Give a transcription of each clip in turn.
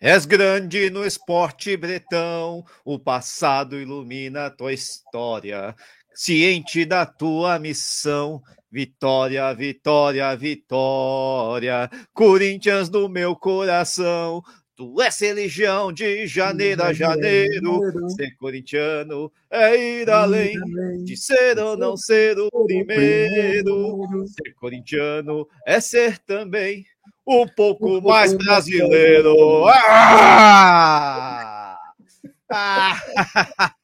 És grande no esporte bretão, o passado ilumina tua história. Ciente da tua missão, vitória, vitória, vitória. Corinthians do meu coração, Tu és religião de janeiro a janeiro. Ser corintiano é ir além de ser ou não ser o primeiro. Ser corintiano é ser também um pouco mais brasileiro. Ah!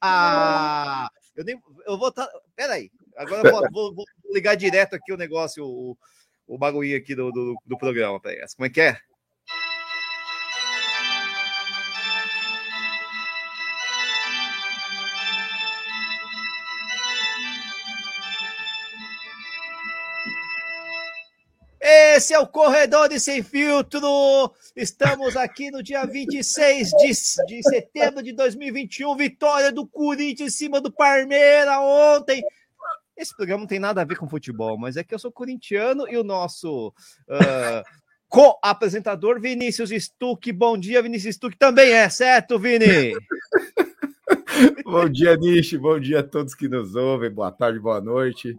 Ah! Eu, nem, eu vou. Tá, peraí, agora eu vou, vou, ligar direto aqui o negócio, o, o bagulho aqui do, do, do programa. Peraí. Como é que é? Esse é o Corredor de Sem Filtro. Estamos aqui no dia 26 de, de setembro de 2021. Vitória do Corinthians em cima do Parmeira ontem. Esse programa não tem nada a ver com futebol, mas é que eu sou corintiano e o nosso uh, co-apresentador Vinícius Stuck. Bom dia, Vinícius Stuck também é, certo, Vini? bom dia, Nishi. Bom dia a todos que nos ouvem. Boa tarde, boa noite.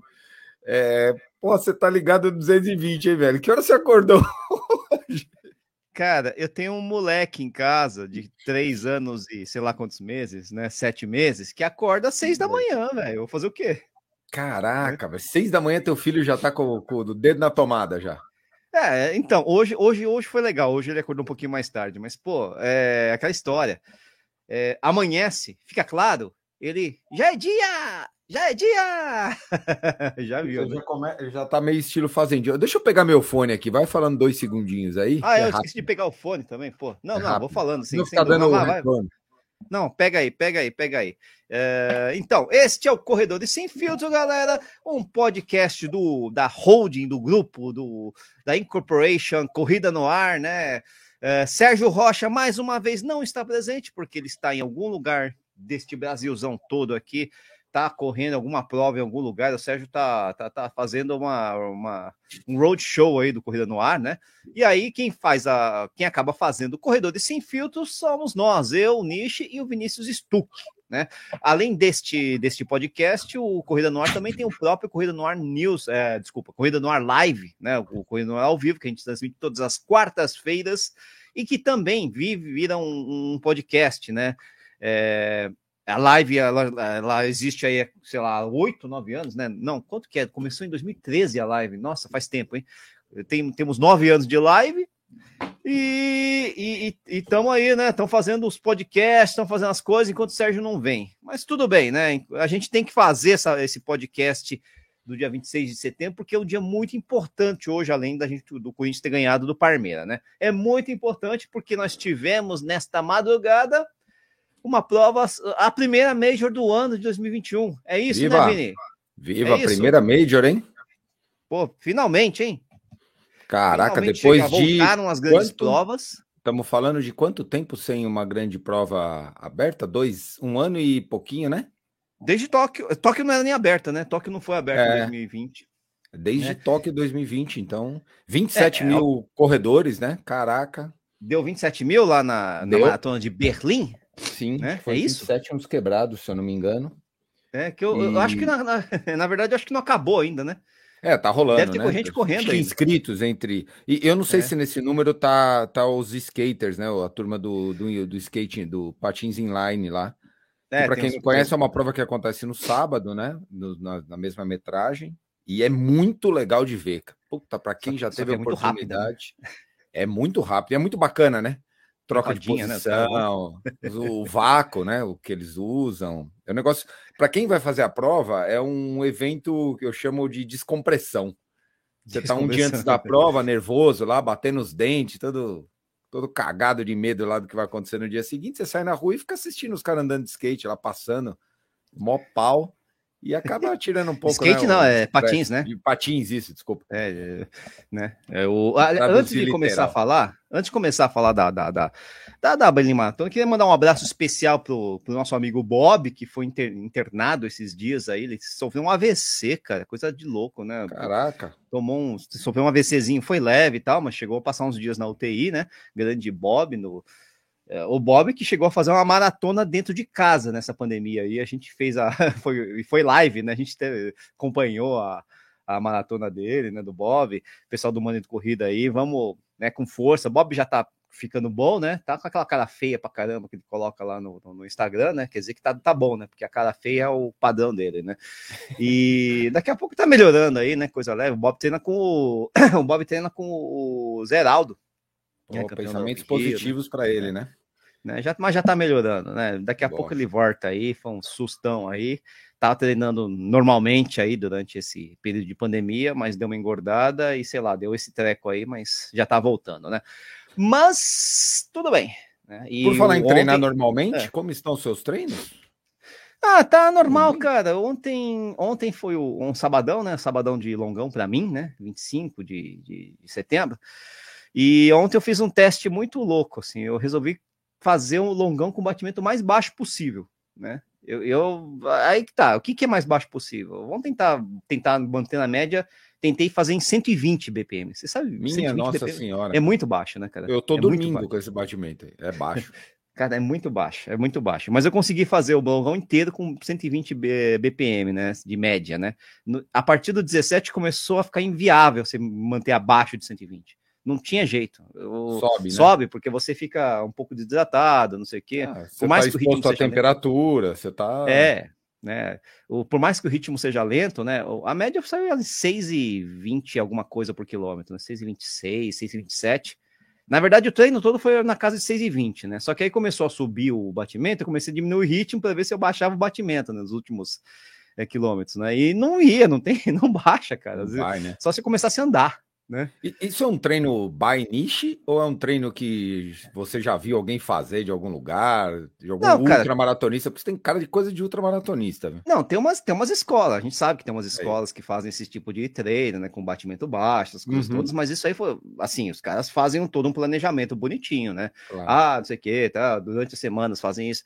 É, Pô, você tá ligado no 220, hein, velho? Que hora você acordou hoje? Cara, eu tenho um moleque em casa de três anos e sei lá quantos meses, né? Sete meses, que acorda às seis da manhã, velho. Vou fazer o quê? Caraca, velho. Seis da manhã teu filho já tá com, com o dedo na tomada já. É, então, hoje, hoje, hoje foi legal. Hoje ele acordou um pouquinho mais tarde, mas, pô, é aquela história. É, amanhece, fica claro, ele já é dia! Já é dia! já viu. Ele né? já, come... ele já tá meio estilo fazendinho. Deixa eu pegar meu fone aqui, vai falando dois segundinhos aí. Ah, eu é esqueci de pegar o fone também, pô. Não, é não, vou falando sim. Não tá dando vai, vai. Não, pega aí, pega aí, pega aí. É, então, este é o Corredor de Sem Filtro, galera. Um podcast do, da holding, do grupo, do, da Incorporation, Corrida no Ar, né? É, Sérgio Rocha, mais uma vez, não está presente, porque ele está em algum lugar deste Brasilzão todo aqui tá correndo alguma prova em algum lugar, o Sérgio tá, tá, tá fazendo uma, uma, um road show aí do Corrida no Ar, né? E aí quem faz a quem acaba fazendo o corredor de sem filtros somos nós, eu, o Nishi e o Vinícius Stuck, né? Além deste deste podcast, o Corrida no Ar também tem o próprio Corrida no Ar News, é, desculpa, Corrida no Ar Live, né? O Corrida no Ar ao vivo que a gente transmite todas as quartas-feiras e que também vive vira um, um podcast, né? É, a live, ela, ela existe aí, sei lá, oito, nove anos, né? Não, quanto que é? Começou em 2013 a live. Nossa, faz tempo, hein? Tem, temos nove anos de live e estamos aí, né? Estão fazendo os podcasts, estão fazendo as coisas enquanto o Sérgio não vem. Mas tudo bem, né? A gente tem que fazer essa, esse podcast do dia 26 de setembro, porque é um dia muito importante hoje, além da gente do Corinthians ter ganhado do Parmeira, né? É muito importante porque nós tivemos nesta madrugada uma prova, a primeira Major do ano de 2021. É isso, né, Viva. né, Vini? Viva é a primeira Major, hein? Pô, finalmente, hein? Caraca, finalmente depois chega, de. Voltaram as grandes quanto... provas. Estamos falando de quanto tempo sem uma grande prova aberta? Dois, um ano e pouquinho, né? Desde Tóquio. Tóquio não era nem aberta, né? Tóquio não foi aberta é. em 2020. Desde né? Tóquio 2020, então. 27 é, mil é... corredores, né? Caraca. Deu 27 mil lá na, na maratona de Berlim? Sim, né? foi é isso? Sete anos quebrados, se eu não me engano. É, que eu, e... eu acho que, na, na, na, verdade, eu acho que não acabou ainda, né? É, tá rolando. Deve ter né? gente correndo aí. inscritos entre. E eu não sei é. se nesse número tá, tá os skaters, né? A turma do, do, do skating, do patins inline lá. É, para quem não conhece, é uma prova que acontece no sábado, né? No, na, na, mesma metragem. E é muito legal de ver. Puta, para quem já teve a oportunidade. É muito, rápido, né? é muito rápido. E é muito bacana, né? Troca de né, posição, né? o vácuo, né? O que eles usam. É um negócio. Para quem vai fazer a prova, é um evento que eu chamo de descompressão. Você tá um dia antes da prova, nervoso lá, batendo os dentes, todo, todo cagado de medo lá do que vai acontecer no dia seguinte. Você sai na rua e fica assistindo os caras andando de skate lá, passando, mó pau. E acaba tirando um pouco. Skate né, não, é patins, né? Patins, isso, desculpa. É, é né? É, o, antes de começar literal. a falar, antes de começar a falar da, da, da, da, da Berlim Maratona, queria mandar um abraço especial pro, pro nosso amigo Bob, que foi inter, internado esses dias aí. Ele sofreu um AVC, cara, coisa de louco, né? Caraca. Tomou um, sofreu um AVCzinho, foi leve e tal, mas chegou a passar uns dias na UTI, né? Grande Bob no o Bob que chegou a fazer uma maratona dentro de casa nessa pandemia e a gente fez a foi, foi live, né? A gente teve, acompanhou a, a maratona dele, né? Do Bob, pessoal do Mano de Corrida aí, vamos, né? Com força. Bob já tá ficando bom, né? Tá com aquela cara feia pra caramba que ele coloca lá no, no, Instagram, né? Quer dizer que tá, tá bom, né? Porque a cara feia é o padrão dele, né? E daqui a pouco tá melhorando aí, né? Coisa leve. O Bob treina com o, o Bob treina com o Zeraldo. É pensamentos positivos para ele, né? né? Já, mas já tá melhorando, né? Daqui a pouco ele volta aí, foi um sustão aí. Tava treinando normalmente aí durante esse período de pandemia, mas deu uma engordada e sei lá, deu esse treco aí, mas já tá voltando, né? Mas tudo bem. Né? Por falar em ontem... treinar normalmente, é. como estão os seus treinos? Ah, tá normal, uhum. cara. Ontem, ontem foi um sabadão, né? Sabadão de longão para mim, né? 25 de, de, de setembro. E ontem eu fiz um teste muito louco, assim. Eu resolvi fazer um longão com o batimento mais baixo possível, né? Eu, eu aí que tá. O que, que é mais baixo possível? Vamos tentar tentar manter na média tentei fazer em 120 BPM. Você sabe? Minha nossa BPM senhora. É muito baixo, né, cara? Eu tô é dormindo com esse batimento aí. É baixo. cara, é muito baixo, é muito baixo. Mas eu consegui fazer o balão inteiro com 120 BPM, né? De média, né? No, a partir do 17 começou a ficar inviável você manter abaixo de 120 não tinha jeito. sobe, né? sobe porque você fica um pouco desidratado, não sei o quê. Ah, Por mais tá que o ritmo seja temperatura, lento, você tá É, né? O, por mais que o ritmo seja lento, né? A média sai ali 6,20 alguma coisa por quilômetro, né? 6,26, 6,27. Na verdade, o treino todo foi na casa de 6,20, né? Só que aí começou a subir o batimento, eu comecei a diminuir o ritmo para ver se eu baixava o batimento né, nos últimos é, quilômetros, né? E não ia, não tem, não baixa, cara. Vezes, vai, né? Só se começasse a andar. Né? Isso é um treino by niche ou é um treino que você já viu alguém fazer de algum lugar, de algum não, ultramaratonista? Porque você tem cara de coisa de ultramaratonista. Não, tem umas, tem umas escolas. A gente sabe que tem umas escolas que fazem esse tipo de treino, né? Com batimento baixo, as coisas uhum. todas, mas isso aí foi assim: os caras fazem um, todo um planejamento bonitinho, né? Claro. Ah, não sei o que, tá? Durante as semanas fazem isso.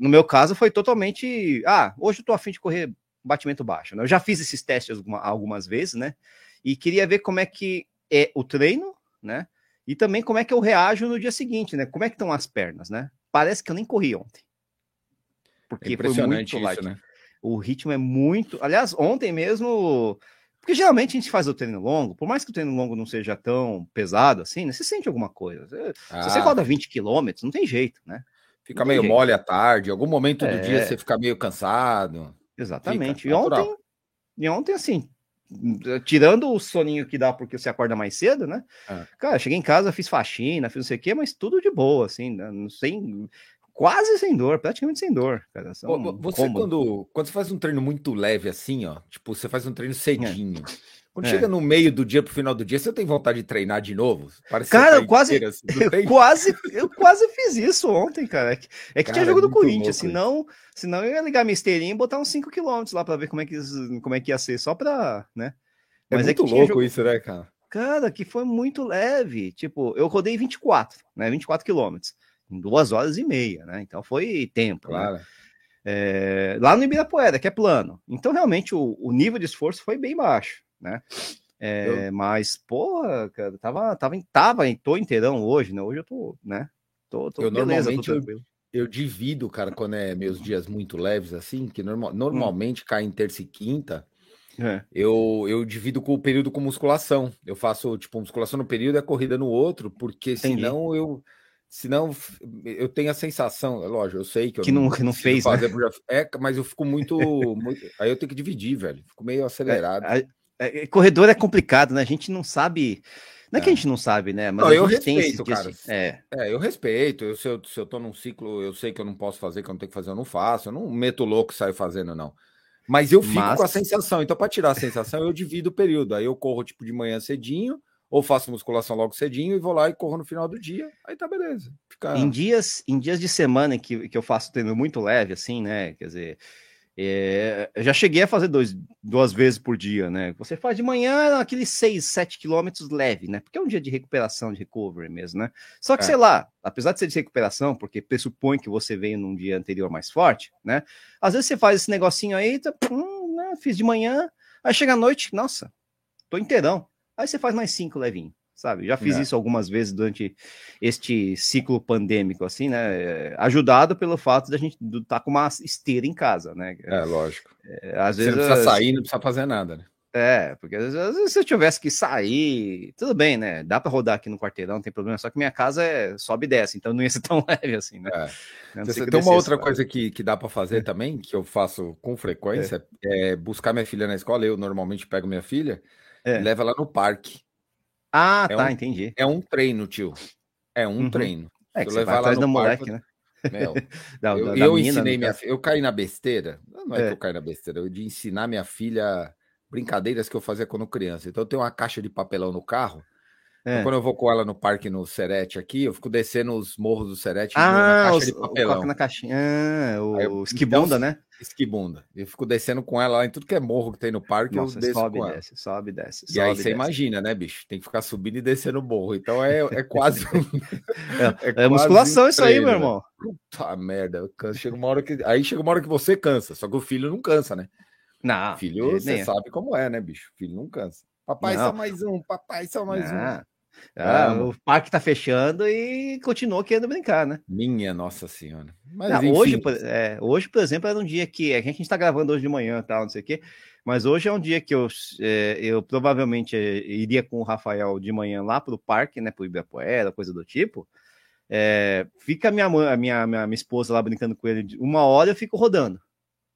No meu caso, foi totalmente. Ah, hoje eu tô afim de correr batimento baixo. Né? Eu já fiz esses testes algumas vezes, né? E queria ver como é que é o treino, né? E também como é que eu reajo no dia seguinte, né? Como é que estão as pernas, né? Parece que eu nem corri ontem. Porque é impressionante foi muito isso, né? O ritmo é muito. Aliás, ontem mesmo. Porque geralmente a gente faz o treino longo, por mais que o treino longo não seja tão pesado assim, né? Você sente alguma coisa. Ah. Se você ah. roda 20 quilômetros, não tem jeito, né? Fica meio mole à tarde, algum momento do é... dia você fica meio cansado. Exatamente. Fica, e ontem, e ontem, assim, tirando o soninho que dá porque você acorda mais cedo, né? É. Cara, cheguei em casa, fiz faxina, fiz não sei o quê, mas tudo de boa, assim, né? sem, quase sem dor, praticamente sem dor. Cara. São você, quando, quando você faz um treino muito leve assim, ó, tipo, você faz um treino cedinho. É. Quando é. chega no meio do dia pro final do dia, você tem vontade de treinar de novo? Parece cara, eu quase, inteira, assim, eu quase, eu quase fiz isso ontem, cara. É que, é que cara, tinha jogo do Corinthians, senão, senão eu ia ligar minha esteirinha e botar uns 5 km lá para ver como é, que, como é que ia ser, só pra, né? É Mas é muito é louco jogo... isso, né, cara? Cara, que foi muito leve. Tipo, eu rodei 24, né? 24 quilômetros em duas horas e meia, né? Então foi tempo. Né? Claro. Né? É, lá no Ibirapuera, que é plano. Então, realmente, o, o nível de esforço foi bem baixo né? É, eu... Mas, porra, cara, tava, tava, tava, tô inteirão hoje, né? Hoje eu tô, né? Tô, tô eu beleza, tô tranquilo. Eu, eu divido, cara, quando é meus dias muito leves, assim, que normal, normalmente hum. cai em terça e quinta, é. eu, eu divido com o período com musculação. Eu faço, tipo, musculação no período e a corrida no outro, porque Entendi. senão eu senão eu tenho a sensação, é lógico, eu sei que eu que não, que não fez, fazer, né? é, mas eu fico muito, muito, aí eu tenho que dividir, velho. Fico meio acelerado. É, é, é, corredor é complicado, né? A gente não sabe. Não é, que a é. gente não sabe, né? Mas não, eu respeito, cara. É. é, eu respeito. Eu, se, eu, se eu tô num ciclo, eu sei que eu não posso fazer, que eu não tenho que fazer, eu não faço. Eu não meto louco e saio fazendo, não. Mas eu fico Mas... com a sensação. Então, para tirar a sensação, eu divido o período. Aí eu corro, tipo, de manhã cedinho, ou faço musculação logo cedinho e vou lá e corro no final do dia. Aí tá beleza. Fica... Em, dias, em dias de semana que, que eu faço treino muito leve, assim, né? Quer dizer é, eu já cheguei a fazer dois, duas vezes por dia, né? Você faz de manhã aqueles 6, 7 quilômetros leve, né? Porque é um dia de recuperação, de recovery mesmo, né? Só que, é. sei lá, apesar de ser de recuperação, porque pressupõe que você veio num dia anterior mais forte, né? Às vezes você faz esse negocinho aí, tá, hum, né? fiz de manhã, aí chega à noite, nossa, tô inteirão. Aí você faz mais cinco levinho. Sabe? Já fiz é. isso algumas vezes durante este ciclo pandêmico, assim, né? Ajudado pelo fato de a gente estar tá com uma esteira em casa, né? É, lógico. É, às Você vezes. Não precisa sair, não precisa fazer nada, né? É, porque às vezes se eu tivesse que sair, tudo bem, né? Dá para rodar aqui no quarteirão, não tem problema. Só que minha casa é sobe e desce, então não ia ser tão leve assim, né? É. Você, tem uma outra coisa que, que dá para fazer é. também, que eu faço com frequência, é. é. buscar minha filha na escola. Eu normalmente pego minha filha e é. levo ela no parque. Ah, é tá, um, entendi. É um treino, tio. É um uhum. treino. É que você levar ela no moleque, né? Meu, da, eu, da eu mina, ensinei minha filha, eu caí na besteira. Não é, que eu caí na besteira, eu de ensinar minha filha brincadeiras que eu fazia quando criança. Então eu tenho uma caixa de papelão no carro. Então, é. quando eu vou com ela no parque no Serete aqui, eu fico descendo os morros do Serete ah, na caixa os, de papelão. na caixinha. Ah, o eu, esquibunda, então, né? Esquibunda. Eu fico descendo com ela lá em tudo que é morro que tem no parque, Nossa, eu desço sobe, com desce, sobe, desce. E aí você desce. imagina, né, bicho? Tem que ficar subindo e descendo o morro. Então é, é quase. é, é, é musculação um isso aí, meu irmão. Puta merda. Chega uma hora que... Aí chega uma hora que você cansa, só que o filho não cansa, né? Não. Filho, você sabe como é, né, bicho? Filho não cansa. Papai, não. só mais um, papai, só mais não. um. Ah, o parque tá fechando e continuou querendo brincar, né? Minha Nossa Senhora. Mas, não, hoje, por, é, hoje, por exemplo, era um dia que a gente está gravando hoje de manhã, tal, não sei o quê, mas hoje é um dia que eu, é, eu provavelmente é, iria com o Rafael de manhã lá pro parque, né, pro Ibirapuera, coisa do tipo. É, fica a minha, minha, minha, minha esposa lá brincando com ele uma hora, eu fico rodando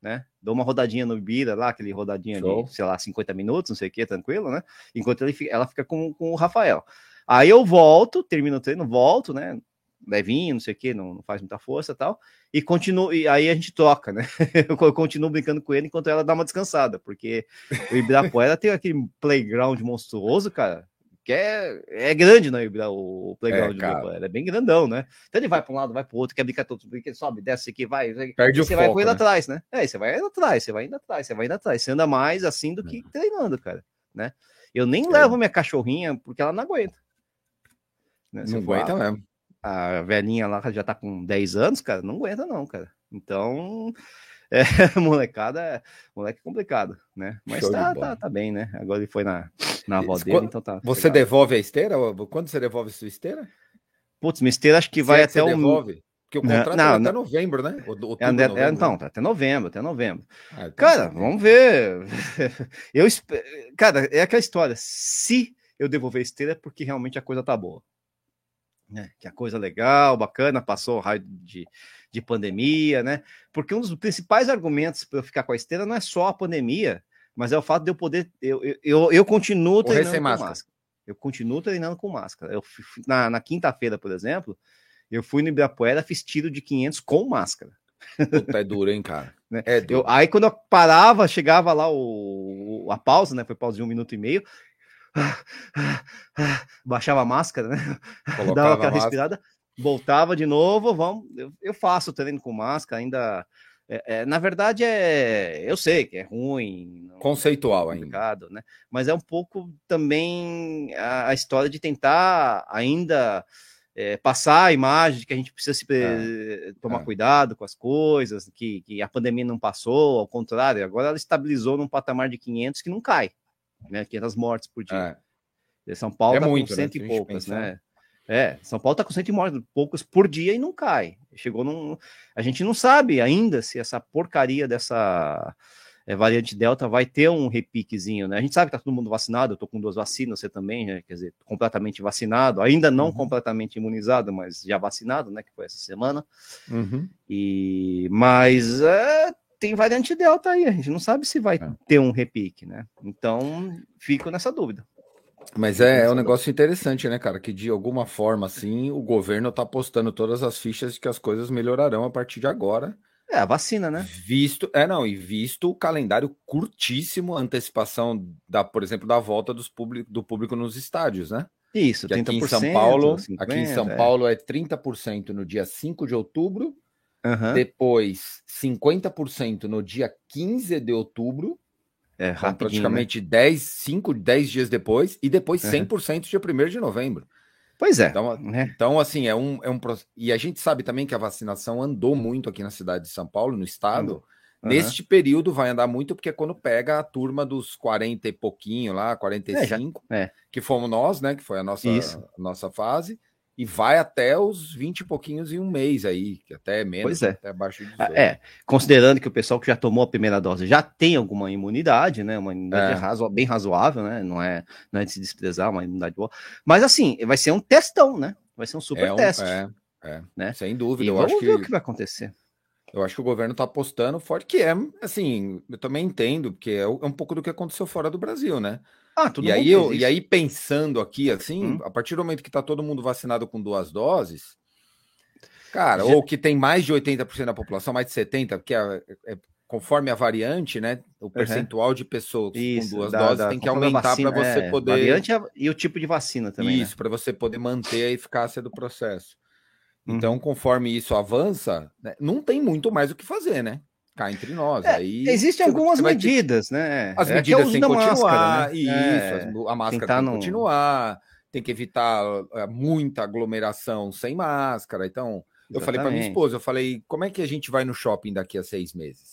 né? Dou uma rodadinha no Ibira lá, aquele rodadinha Show. de, sei lá, 50 minutos, não sei o que, tranquilo, né? Enquanto ele, ela fica com, com o Rafael. Aí eu volto, termino o treino, volto, né? Levinho, não sei o que, não, não, faz muita força e tal, e continuo, e aí a gente troca, né? eu continuo brincando com ele enquanto ela dá uma descansada, porque o Ibirapuera tem aquele playground monstruoso, cara, que é, é grande, né? O playground é, do é bem grandão, né? Então ele vai para um lado, vai para o outro, quer brincar todo, sobe, desce aqui, vai. Perde você o vai foco, indo né? atrás, né? É, você vai indo atrás, você vai indo atrás, você vai indo atrás. Você anda mais assim do que uhum. treinando, cara, né? Eu nem é. levo minha cachorrinha porque ela não aguenta. Né? Não aguenta mesmo. A velhinha lá já tá com 10 anos, cara, não aguenta não, cara. Então, é, molecada, moleque complicado, né? Mas tá, tá, tá, bem, né? Agora ele foi na, na avó dele, quando, então tá. Você legal. devolve a esteira? Quando você devolve a sua esteira? Putz, minha esteira acho que vai é que até o. Devolve? Porque o contrato não, é até novembro, né? Outubro, é, novembro, é, então, tá até novembro, até novembro. Ah, então cara, tá vamos ver. eu Cara, é aquela história. Se eu devolver a esteira, é porque realmente a coisa tá boa. Né? Que a coisa legal, bacana, passou o raio de, de pandemia, né? Porque um dos principais argumentos para eu ficar com a esteira não é só a pandemia, mas é o fato de eu poder. Eu, eu, eu continuo treinando com máscara. máscara. Eu continuo treinando com máscara. Eu, na na quinta-feira, por exemplo, eu fui no Ibirapuera, fiz tiro de 500 com máscara. Puta, é duro, hein, cara? né? É duro. Eu, aí quando eu parava, chegava lá o, a pausa, né? Foi pausa de um minuto e meio. Baixava a máscara, né? Colocava Dava aquela respirada, voltava de novo. Vamos, eu, eu faço treino com máscara, ainda é, é, na verdade, é, eu sei que é ruim, conceitual é ainda, né? Mas é um pouco também a, a história de tentar ainda é, passar a imagem de que a gente precisa se, é, tomar é. cuidado com as coisas, que, que, a pandemia não passou, ao contrário, agora ela estabilizou num patamar de 500 que não cai, né? 500 mortes por dia. É. São Paulo é tá muito, com cento né? e poucas, né? É, São Paulo está com cento e poucos por dia e não cai. Chegou num. A gente não sabe ainda se essa porcaria dessa é, variante Delta vai ter um repiquezinho, né? A gente sabe que está todo mundo vacinado, eu estou com duas vacinas, você também, né? quer dizer, completamente vacinado, ainda não uhum. completamente imunizado, mas já vacinado, né? Que foi essa semana. Uhum. E mas é, tem variante Delta aí, a gente não sabe se vai é. ter um repique, né? Então fico nessa dúvida. Mas é, é um negócio interessante, né, cara? Que de alguma forma, assim, o governo tá apostando todas as fichas de que as coisas melhorarão a partir de agora. É, a vacina, né? Visto, é, não, e visto o calendário curtíssimo, antecipação da, por exemplo, da volta dos público, do público nos estádios, né? Isso, que aqui em São Paulo, 50, aqui em São é. Paulo é 30% no dia 5 de outubro, uhum. depois 50% no dia 15 de outubro, é, então, praticamente né? 10, 5, 10 dias depois, e depois 100% uhum. dia 1 de novembro. Pois é. Então, né? então assim, é um, é um. E a gente sabe também que a vacinação andou muito aqui na cidade de São Paulo, no estado. Neste período vai andar muito, porque é quando pega a turma dos 40 e pouquinho lá, 45, é, é. que fomos nós, né? Que foi a nossa, a nossa fase, e vai até os 20 e pouquinhos em um mês aí, que até é menos, pois é. até abaixo de 18. Ah, é, considerando que o pessoal que já tomou a primeira dose já tem alguma imunidade, né? Uma imunidade é. razo bem razoável, né? Não é, não é de se desprezar, uma imunidade boa. Mas assim, vai ser um testão, né? Vai ser um super é um, teste. É, é, né? Sem dúvida. E eu vamos acho ver que... o que vai acontecer. Eu acho que o governo está apostando forte, que é, assim, eu também entendo, porque é, é um pouco do que aconteceu fora do Brasil, né? Ah, e aí eu, e aí pensando aqui assim, hum. a partir do momento que está todo mundo vacinado com duas doses, cara, Já... ou que tem mais de 80% da população, mais de 70, porque é, é, conforme a variante, né, o percentual uhum. de pessoas Isso, com duas doses tem que aumentar para você é, poder variante é, e o tipo de vacina também. Né? Isso, né? para você poder manter a eficácia do processo. Então, uhum. conforme isso avança, né, não tem muito mais o que fazer, né? Cá entre nós. É, aí existem algumas medidas, ter... né? As é medidas têm que continuar. Máscara, né? Isso, é, a máscara tem que no... continuar. Tem que evitar é, muita aglomeração sem máscara. Então, eu falei para minha esposa, eu falei, como é que a gente vai no shopping daqui a seis meses?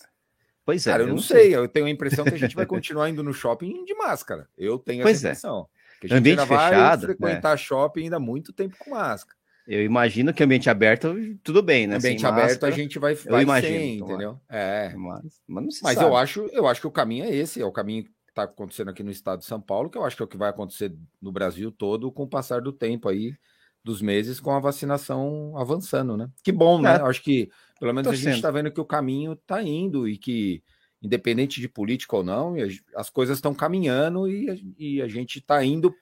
Pois é. Cara, eu, eu não sei. sei. eu tenho a impressão que a gente vai continuar indo no shopping de máscara. Eu tenho pois essa é. impressão. Que a gente Ambiente ainda fechado, vai frequentar shopping ainda muito tempo com máscara. Eu imagino que ambiente aberto, tudo bem, né? Ambiente aberto máscara, a gente vai, vai eu imagino, sem, entendeu? É. Mas, mas, mas eu acho, eu acho que o caminho é esse, é o caminho que está acontecendo aqui no estado de São Paulo, que eu acho que é o que vai acontecer no Brasil todo com o passar do tempo aí, dos meses, com a vacinação avançando, né? Que bom, né? É. Eu acho que pelo menos a gente está vendo que o caminho está indo e que, independente de política ou não, as coisas estão caminhando e, e a gente está indo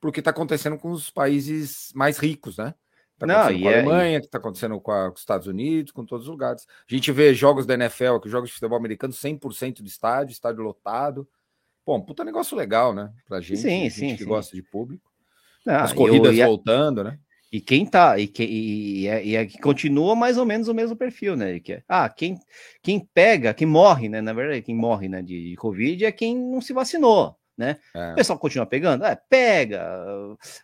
para o que está acontecendo com os países mais ricos, né? Tá não, e com a é, Alemanha, e... que está acontecendo com, a, com, os Estados Unidos, com todos os lugares. A gente vê jogos da NFL, que jogos de futebol americano, 100% de estádio, estádio lotado. Pô, puta negócio legal, né? Pra gente, sim, gente sim, que sim. gosta de público. As corridas eu, voltando, né? E quem tá, e, que, e, é, e é que continua mais ou menos o mesmo perfil, né? Que é, ah, quem, quem pega, quem morre, né? Na verdade, quem morre né, de, de Covid é quem não se vacinou né? É. O pessoal continua pegando? É, pega.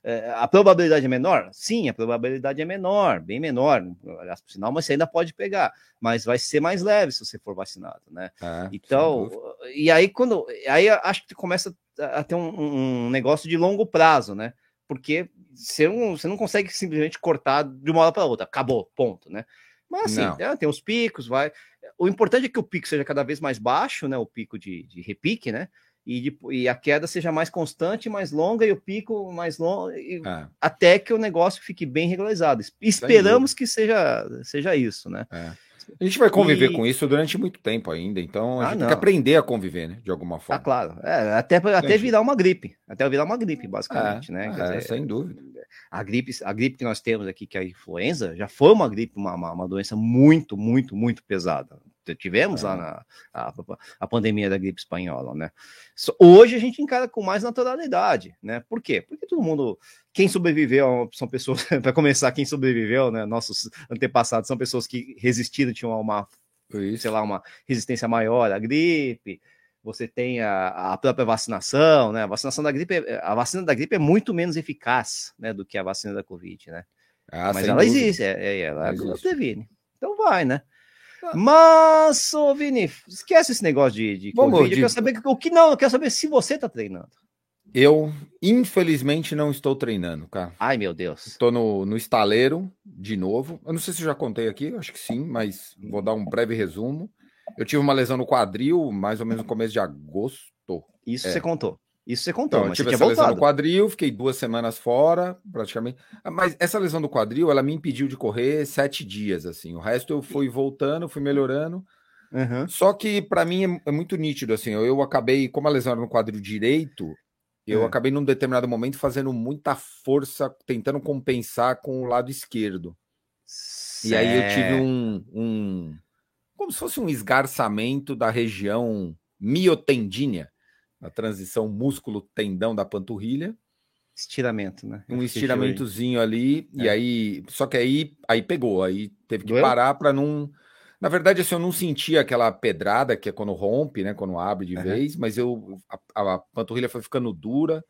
É, a probabilidade é menor? Sim, a probabilidade é menor, bem menor. Aliás, por sinal, mas você ainda pode pegar, mas vai ser mais leve se você for vacinado, né? É, então, e aí quando. Aí acho que começa a ter um, um negócio de longo prazo, né? Porque você não, você não consegue simplesmente cortar de uma hora para outra, acabou, ponto, né? Mas assim, é, tem os picos, vai. O importante é que o pico seja cada vez mais baixo, né? O pico de, de repique, né? E, de, e, a queda seja mais constante, mais longa e o pico mais longo, é. até que o negócio fique bem regularizado. Esperamos que seja, seja isso, né? É. A gente vai conviver e... com isso durante muito tempo ainda, então a ah, gente não. tem que aprender a conviver, né? De alguma forma. Ah, claro. É, até, até virar uma gripe. Até virar uma gripe, basicamente, é, né? É, dizer, sem dúvida. A gripe, a gripe que nós temos aqui, que é a influenza, já foi uma gripe, uma, uma, uma doença muito, muito, muito pesada tivemos é. lá na a, a, pandemia da gripe espanhola, né? Hoje a gente encara com mais naturalidade, né? Por quê? Porque todo mundo, quem sobreviveu, são pessoas, para começar, quem sobreviveu, né? Nossos antepassados são pessoas que resistiram, tinham uma, Isso. sei lá, uma resistência maior à gripe. Você tem a, a própria vacinação, né? A vacinação da gripe, a vacina da gripe é muito menos eficaz, né, do que a vacina da Covid, né? Ah, Mas ela dúvida. existe, é, é, ela, ela previne. Então vai, né? Mas, ô Vini, esquece esse negócio de, de Vamos, Covid. Eu quero saber o que não, eu quero saber se você tá treinando. Eu, infelizmente, não estou treinando, cara. Ai, meu Deus. Estou no, no estaleiro de novo. Eu não sei se eu já contei aqui, acho que sim, mas vou dar um breve resumo. Eu tive uma lesão no quadril, mais ou menos no começo de agosto. Isso é. você contou. Isso você contou, então, mas tive essa lesão no quadril, fiquei duas semanas fora, praticamente. Ah, mas essa lesão do quadril, ela me impediu de correr sete dias, assim. O resto eu fui voltando, fui melhorando. Uhum. Só que para mim é, é, muito nítido, assim. Eu acabei, como a lesão era no quadril direito, eu é. acabei num determinado momento fazendo muita força, tentando compensar com o lado esquerdo. Certo. E aí eu tive um, um, como se fosse um esgarçamento da região miotendínea a transição músculo-tendão da panturrilha. Estiramento, né? Um estiramentozinho ali, é. e aí. Só que aí, aí pegou, aí teve que Doeu? parar para não. Na verdade, assim, eu não sentia aquela pedrada que é quando rompe, né? Quando abre de uhum. vez, mas eu a, a, panturrilha foi ficando dura.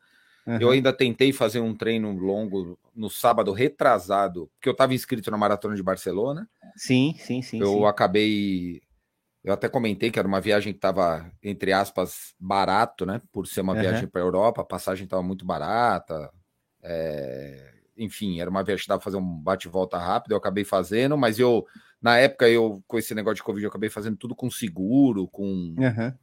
Uhum. Eu ainda tentei fazer um treino longo no sábado retrasado, porque eu estava inscrito na maratona de Barcelona. Sim, sim, sim. Eu sim. acabei Eu até comentei que era uma viagem que estava, entre aspas, barato, né? Por ser uma uhum. viagem para a Europa, a passagem estava muito barata. É... Enfim, era uma viagem que dava para fazer um bate-volta rápido, eu acabei fazendo, mas eu, na época, eu, com esse negócio de Covid, eu acabei fazendo tudo com seguro, com, uhum.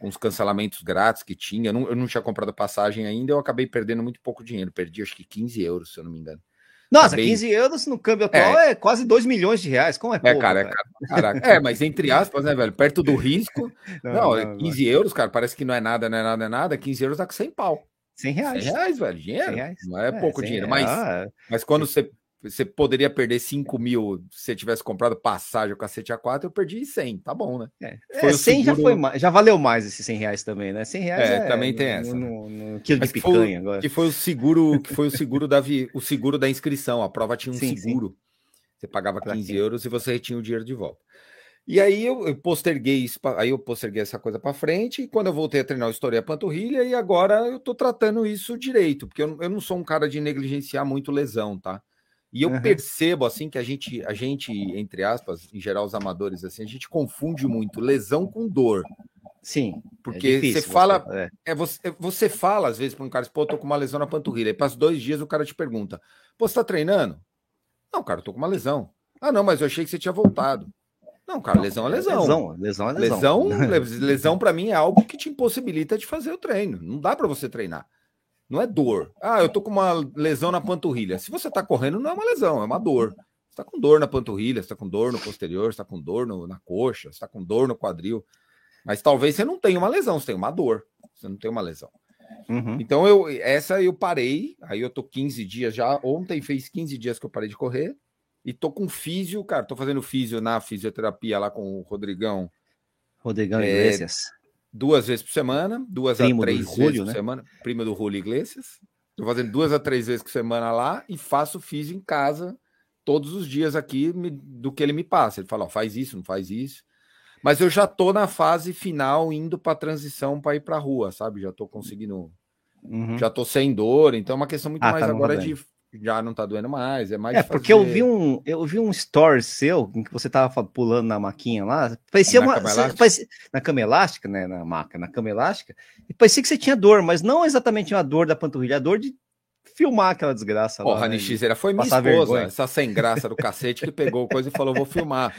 com os cancelamentos grátis que tinha. Eu não, eu não tinha comprado passagem ainda, eu acabei perdendo muito pouco dinheiro. Perdi acho que 15 euros, se eu não me engano. Nossa, Acabei... 15 euros no câmbio atual é, é quase 2 milhões de reais. Como é, é pouco, cara, é, cara, é, mas entre aspas, né, velho? Perto do risco. não, não, 15 não. euros, cara, parece que não é nada, não é nada, não é nada. 15 euros dá com 100 pau. 100 reais. 100 reais, velho. Dinheiro. Reais. Não é, é pouco dinheiro. Mas, mas quando você você poderia perder 5 mil se você tivesse comprado passagem o cacete A4, eu perdi 100, tá bom, né? É, foi é 100 seguro... já foi mais, já valeu mais esses 100 reais também, né? 100 reais é, é também tem essa. No, no, no quilo Mas de picanha foi, agora. Que foi o seguro, que foi o seguro da o seguro da inscrição, a prova tinha um sim, seguro. Sim. Você pagava 15 euros e você tinha o dinheiro de volta. E aí eu, eu posterguei isso, aí eu posterguei essa coisa para frente, e quando eu voltei a treinar, eu estourei a panturrilha, e agora eu tô tratando isso direito, porque eu, eu não sou um cara de negligenciar muito lesão, tá? E eu uhum. percebo assim que a gente, a gente, entre aspas, em geral os amadores assim, a gente confunde muito lesão com dor. Sim. É porque é difícil, você fala, você, é. é. você, é, você fala às vezes para um cara, pô, eu tô com uma lesão na panturrilha. Aí passa dois dias o cara te pergunta, pô, você tá treinando? Não, cara, eu tô com uma lesão. Ah, não, mas eu achei que você tinha voltado. Não, cara, lesão é lesão. Lesão, lesão é lesão. Lesão, lesão para mim é algo que te impossibilita de fazer o treino. Não dá para você treinar. Não é dor. Ah, eu tô com uma lesão na panturrilha. Se você tá correndo, não é uma lesão, é uma dor. Você tá com dor na panturrilha, você tá com dor no posterior, você tá com dor no, na coxa, você tá com dor no quadril. Mas talvez você não tenha uma lesão, você tem uma dor. Você não tem uma lesão. Uhum. Então, eu, essa eu parei. Aí eu tô 15 dias já. Ontem fez 15 dias que eu parei de correr. E tô com físio, cara. Tô fazendo físio na fisioterapia lá com o Rodrigão. Rodrigão é, Iglesias duas vezes por semana, duas Primo a três vezes por né? semana. Prima do Julio Iglesias. Estou fazendo duas a três vezes por semana lá e faço físico em casa todos os dias aqui do que ele me passa. Ele fala, ó, faz isso, não faz isso. Mas eu já tô na fase final, indo para transição para ir para rua, sabe? Já tô conseguindo, uhum. já tô sem dor. Então é uma questão muito ah, mais tá agora de já não tá doendo mais, é mais. É, porque eu vi um, eu vi um story seu em que você tava pulando na maquinha lá, parecia na uma. Cama parecia, na cama elástica, né? Na maca, na cama elástica, e parecia que você tinha dor, mas não exatamente uma dor da panturrilha, a dor de filmar aquela desgraça Porra, lá. Né, era foi minha esposa, vergonha. essa sem graça do cacete que pegou coisa e falou: vou filmar.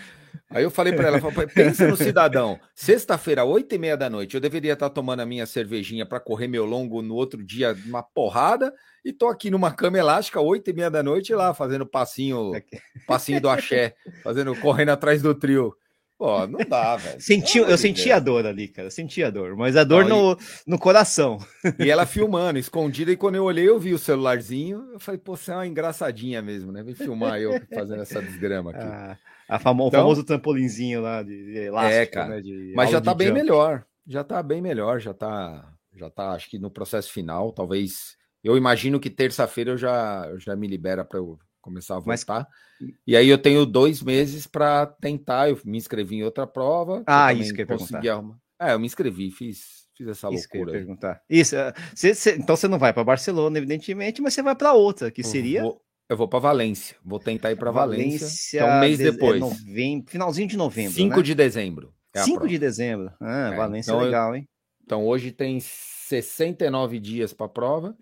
Aí eu falei para ela, pensa no cidadão, sexta-feira, oito e meia da noite, eu deveria estar tomando a minha cervejinha para correr meu longo no outro dia, uma porrada, e tô aqui numa cama elástica, oito e meia da noite, lá fazendo passinho, passinho do axé, fazendo, correndo atrás do trio. Pô, não dá, velho. Senti, eu senti a dor ali, cara. Senti a dor, mas a dor não, no, e... no coração. E ela filmando, escondida, e quando eu olhei, eu vi o celularzinho. Eu falei, pô, você é uma engraçadinha mesmo, né? Vem filmar eu fazendo essa desgrama aqui. Ah, a famo, então, o famoso trampolinzinho lá de elástico, é, cara. Né, de mas já tá bem jump. melhor. Já tá bem melhor, já tá, já tá, acho que no processo final, talvez. Eu imagino que terça-feira eu já, eu já me libera para eu começar a voltar. Mas... E aí eu tenho dois meses para tentar. Eu me inscrevi em outra prova. Ah, isso que eu consegui arrumar. É, eu me inscrevi, fiz, fiz essa isso loucura. Que perguntar. Isso, é, cê, cê, então você não vai para Barcelona, evidentemente, mas você vai para outra, que seria. Vou, eu vou para Valência. Vou tentar ir para Valência. Valência é um mês de, é depois. É novembro, finalzinho de novembro. 5 né? de dezembro. É 5 de dezembro. Ah, é, Valência então é legal, hein? Então hoje tem 69 dias para a prova.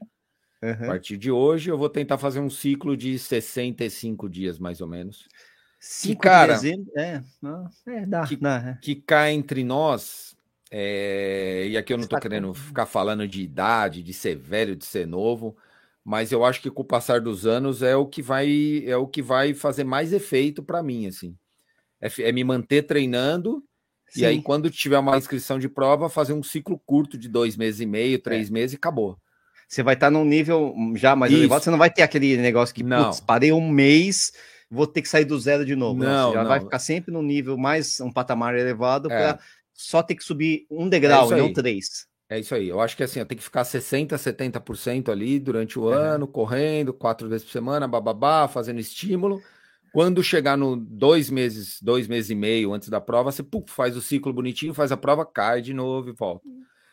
Uhum. A partir de hoje, eu vou tentar fazer um ciclo de 65 dias, mais ou menos. Que, cara, de é, não, é, dá, que, dá, é. que cá entre nós, é, e aqui eu não estou querendo ficar falando de idade, de ser velho, de ser novo, mas eu acho que com o passar dos anos é o que vai é o que vai fazer mais efeito para mim, assim. É, é, me manter treinando Sim. e aí quando tiver uma inscrição de prova, fazer um ciclo curto de dois meses e meio, três é. meses e acabou você vai estar tá num nível já mais elevado, você não vai ter aquele negócio que, não. putz, parei um mês, vou ter que sair do zero de novo. Não, já não. vai ficar sempre num nível mais, um patamar elevado é. para só ter que subir um degrau, é não três. É isso aí. Eu acho que assim, eu tenho que ficar 60%, 70% ali durante o ano, correndo, quatro vezes por semana, bababá, fazendo estímulo. Quando chegar no dois meses, dois meses e meio antes da prova, você puf, faz o ciclo bonitinho, faz a prova, cai de novo e volta.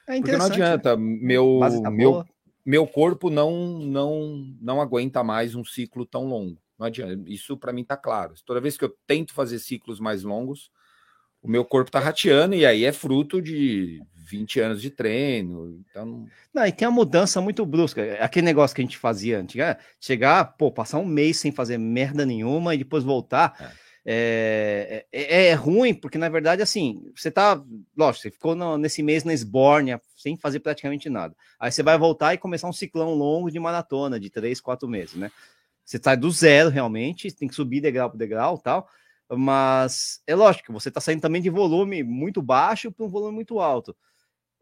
É Porque não adianta. Meu, tá meu, meu corpo não não não aguenta mais um ciclo tão longo. Não adianta. Isso para mim está claro. Toda vez que eu tento fazer ciclos mais longos, o meu corpo tá rateando, e aí é fruto de 20 anos de treino. Então. Não, e tem uma mudança muito brusca. Aquele negócio que a gente fazia antes, né? chegar, pô, passar um mês sem fazer merda nenhuma e depois voltar. É. É, é, é, ruim, porque na verdade, assim, você tá, lógico, você ficou no, nesse mês na esbórnia, sem fazer praticamente nada. Aí você vai voltar e começar um ciclão longo de maratona, de três, quatro meses, né? Você sai do zero realmente, tem que subir degrau por degrau tal. Mas é lógico que você está saindo também de volume muito baixo para um volume muito alto.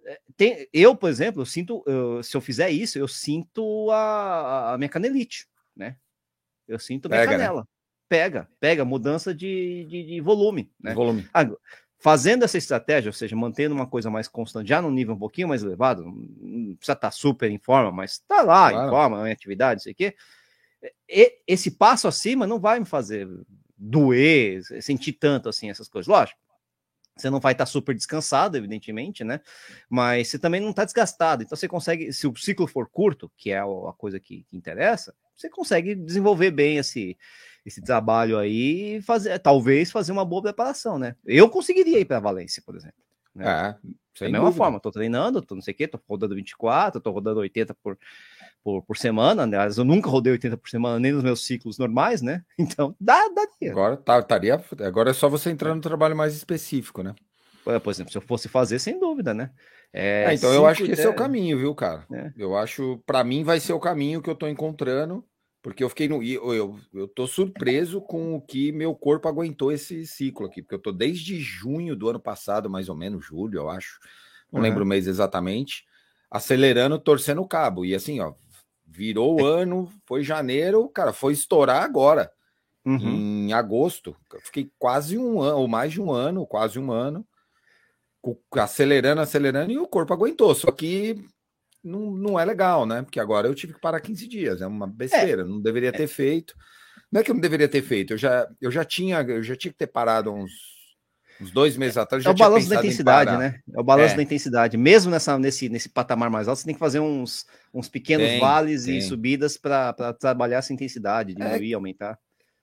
É, tem, eu, por exemplo, eu sinto, eu, se eu fizer isso, eu sinto a, a minha canelite, né? Eu sinto minha pega, né? canela. Né? Pega, pega, mudança de, de, de volume, né? Volume. fazendo essa estratégia, ou seja, mantendo uma coisa mais constante, já num nível um pouquinho mais elevado, não precisa estar tá super em forma, mas está lá claro. em forma, em atividade, não sei o quê. E, esse passo acima não vai me fazer doer, sentir tanto assim essas coisas. Lógico, você não vai estar super descansado, evidentemente, né? Mas você também não está desgastado. Então você consegue, se o ciclo for curto, que é a coisa que, que interessa, você consegue desenvolver bem esse, esse trabalho aí e fazer, talvez fazer uma boa preparação, né? Eu conseguiria ir para Valência, por exemplo. Né? É, da mesma dúvida. forma, tô treinando, tô não sei o quê, tô rodando 24, tô rodando 80 por, por, por semana. Aliás, eu nunca rodei 80 por semana, nem nos meus ciclos normais, né? Então, dá, daria. Agora, tá, taria, agora é só você entrar no trabalho mais específico, né? Por exemplo, se eu fosse fazer, sem dúvida, né? É, é, então eu acho que esse é o caminho, viu, cara? É. Eu acho, para mim, vai ser o caminho que eu tô encontrando, porque eu fiquei no. Eu, eu, eu tô surpreso com o que meu corpo aguentou esse ciclo aqui, porque eu tô desde junho do ano passado, mais ou menos, julho, eu acho. Não uhum. lembro o mês exatamente, acelerando, torcendo o cabo. E assim, ó, Virou o ano, foi janeiro, cara, foi estourar agora, uhum. em agosto. Fiquei quase um ano, ou mais de um ano, quase um ano, acelerando, acelerando, e o corpo aguentou. Só que não, não é legal, né? Porque agora eu tive que parar 15 dias, é uma besteira, é. não deveria ter feito. Não é que eu não deveria ter feito, eu já, eu já tinha, eu já tinha que ter parado uns Uns dois meses atrás É o balanço da intensidade, né? É o balanço é. da intensidade. Mesmo nessa, nesse, nesse patamar mais alto, você tem que fazer uns, uns pequenos tem, vales tem. e subidas para trabalhar essa intensidade, diminuir, é. aumentar.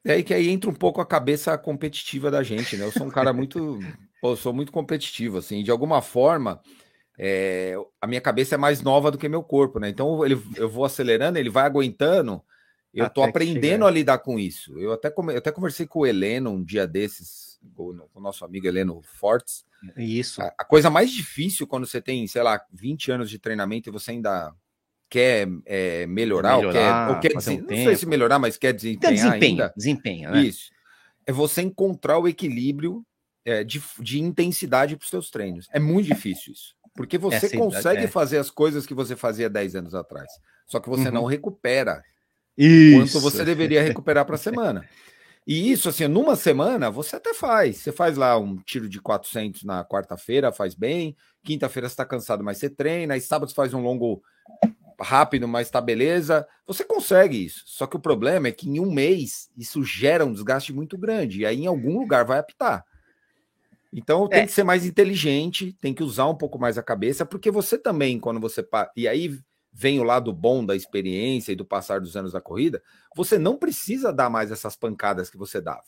É aí que aí entra um pouco a cabeça competitiva da gente, né? Eu sou um cara muito. pô, sou muito competitivo, assim, de alguma forma. É, a minha cabeça é mais nova do que meu corpo, né? Então ele, eu vou acelerando, ele vai aguentando. Eu tô aprendendo a lidar com isso. Eu até, eu até conversei com o Heleno um dia desses, com o nosso amigo Heleno Fortes. Isso. A, a, coisa mais difícil quando você tem, sei lá, 20 anos de treinamento e você ainda quer é, melhorar, melhorar, ou quer, ou quer um não tempo. sei se melhorar, mas quer desempenhar desempenho, ainda. Desempenho, né? Isso. É você encontrar o equilíbrio é, de, de intensidade para os seus treinos. É muito difícil isso. Porque você Essa consegue é. fazer as coisas que você fazia 10 anos atrás. Só que você uhum. não recupera isso. quanto você deveria recuperar para a semana. E isso, assim, numa semana, você até faz. Você faz lá um tiro de 400 na quarta-feira, faz bem. Quinta-feira você está cansado, mas você treina. Aí sábado você faz um longo rápido, mas tá beleza. Você consegue isso. Só que o problema é que em um mês isso gera um desgaste muito grande. E aí em algum lugar vai apitar. Então tem é. que ser mais inteligente, tem que usar um pouco mais a cabeça, porque você também, quando você. E aí vem o lado bom da experiência e do passar dos anos da corrida, você não precisa dar mais essas pancadas que você dava.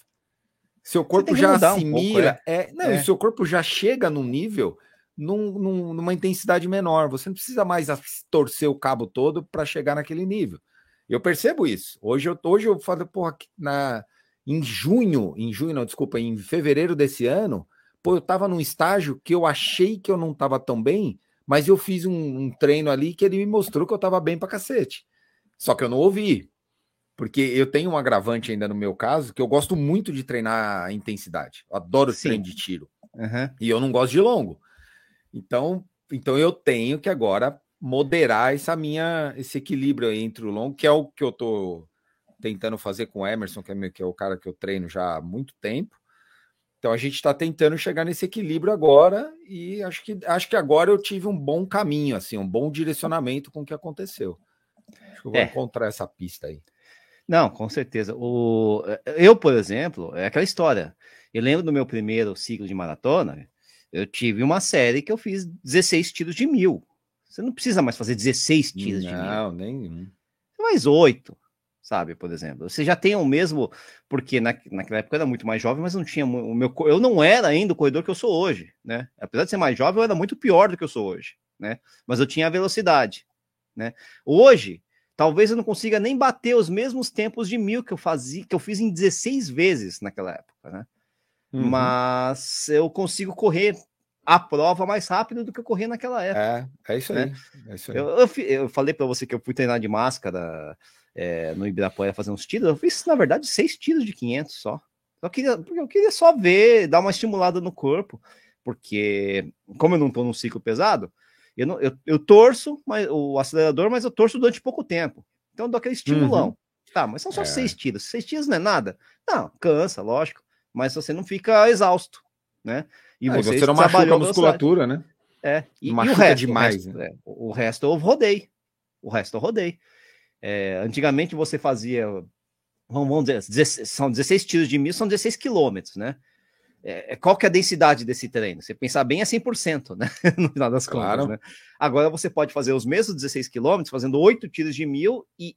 Seu corpo já assimila, um pouco, é. é, não, é. seu corpo já chega num nível, num, num, numa intensidade menor. Você não precisa mais torcer o cabo todo para chegar naquele nível. Eu percebo isso. Hoje eu, hoje eu falo, porra, na, em junho, em junho, não, desculpa, em fevereiro desse ano, pô, eu tava num estágio que eu achei que eu não tava tão bem, mas eu fiz um, um treino ali que ele me mostrou que eu estava bem para cacete. Só que eu não ouvi. Porque eu tenho um agravante ainda no meu caso, que eu gosto muito de treinar a intensidade. Eu adoro Sim. treino de tiro. Uhum. E eu não gosto de longo. Então, então eu tenho que agora moderar essa minha, esse equilíbrio entre o longo, que é o que eu tô tentando fazer com o Emerson, que é, que é o cara que eu treino já há muito tempo. Então a gente está tentando chegar nesse equilíbrio agora e acho que, acho que agora eu tive um bom caminho, assim, um bom direcionamento com o que aconteceu. Acho que eu vou é. encontrar essa pista aí. Não, com certeza. O, eu, por exemplo, é aquela história. Eu lembro do meu primeiro ciclo de maratona, eu tive uma série que eu fiz 16 tiros de mil. Você não precisa mais fazer 16 tiros não, de mil. Não, nenhum. Você faz oito sabe? Por exemplo, você já tem o mesmo, porque na, naquela época eu era muito mais jovem, mas não tinha o meu, eu não era ainda o corredor que eu sou hoje, né? Apesar de ser mais jovem, eu era muito pior do que eu sou hoje, né? Mas eu tinha a velocidade, né? Hoje, talvez eu não consiga nem bater os mesmos tempos de mil que eu fazia, que eu fiz em 16 vezes naquela época, né? Uhum. Mas eu consigo correr a prova mais rápido do que eu corria naquela época. É, é isso aí. Né? É isso aí. Eu, eu, eu falei para você que eu fui treinar de máscara é, no Ibirapuera fazer uns tiros. Eu fiz, na verdade, seis tiros de 500 só. Eu queria, eu queria só ver, dar uma estimulada no corpo, porque como eu não estou num ciclo pesado, eu, não, eu, eu torço mas, o acelerador, mas eu torço durante pouco tempo. Então eu dou aquele estimulão. Uhum. Tá, mas são só é. seis tiros. Seis tiros não é nada? Não, cansa, lógico. Mas você não fica exausto, né? E ah, você, você não machuca a musculatura, né? É, e, e o resto, demais, o resto, né? é, o resto eu rodei. O resto eu rodei. É, antigamente você fazia, vamos dizer, 16, são 16 tiros de mil, são 16 quilômetros, né? É, é, qual que é a densidade desse treino? Você pensar bem é 100%, né? no final das claro. contas, né? Agora você pode fazer os mesmos 16 quilômetros fazendo 8 tiros de mil e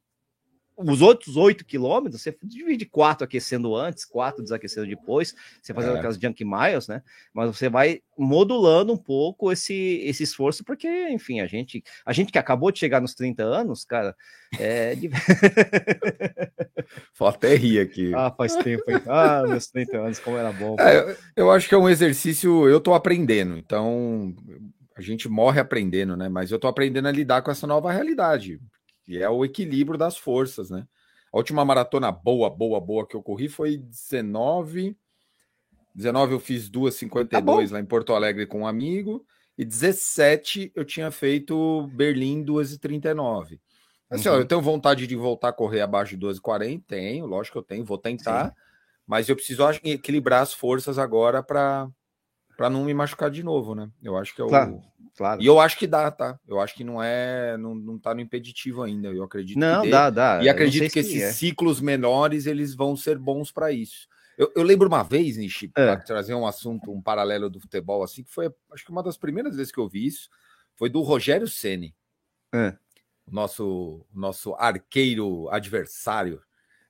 os outros 8 quilômetros, você divide quatro aquecendo antes, quatro desaquecendo depois, você fazendo é. aquelas junk miles, né? Mas você vai modulando um pouco esse, esse esforço, porque, enfim, a gente, a gente que acabou de chegar nos 30 anos, cara, é. Vou até rir aqui. Ah, faz tempo, hein? Ah, meus 30 anos, como era bom. É, eu acho que é um exercício, eu tô aprendendo, então a gente morre aprendendo, né? Mas eu tô aprendendo a lidar com essa nova realidade que é o equilíbrio das forças, né? A última maratona boa, boa, boa que eu corri foi 19. 19 eu fiz 2,52 tá lá em Porto Alegre com um amigo. E 17 eu tinha feito Berlim 2,39. Assim, uhum. ó, eu tenho vontade de voltar a correr abaixo de 12,40? Tenho, lógico que eu tenho, vou tentar. Sim. Mas eu preciso equilibrar as forças agora para não me machucar de novo, né? Eu acho que é o, claro. Claro. E eu acho que dá, tá? Eu acho que não é, não, não tá no impeditivo ainda. Eu acredito não, dá, dá. E acredito que esses é. ciclos menores eles vão ser bons para isso. Eu, eu, lembro uma vez, Nishi, para é. trazer um assunto, um paralelo do futebol assim, que foi, acho que uma das primeiras vezes que eu vi isso, foi do Rogério Ceni, é. nosso nosso arqueiro adversário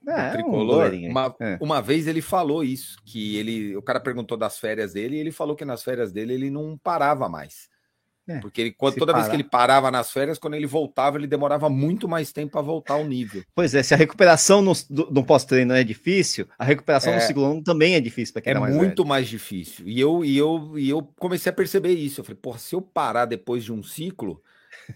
é, tricolor. Um uma, é. uma vez ele falou isso, que ele, o cara perguntou das férias dele, e ele falou que nas férias dele ele não parava mais. É, Porque ele, quando, toda parar. vez que ele parava nas férias, quando ele voltava, ele demorava muito mais tempo para voltar ao nível. Pois é, se a recuperação no, no pós-treino é difícil, a recuperação é, no segundo ano também é difícil para quem é mais muito velho. mais difícil. E eu, e, eu, e eu comecei a perceber isso. Eu falei, porra, se eu parar depois de um ciclo,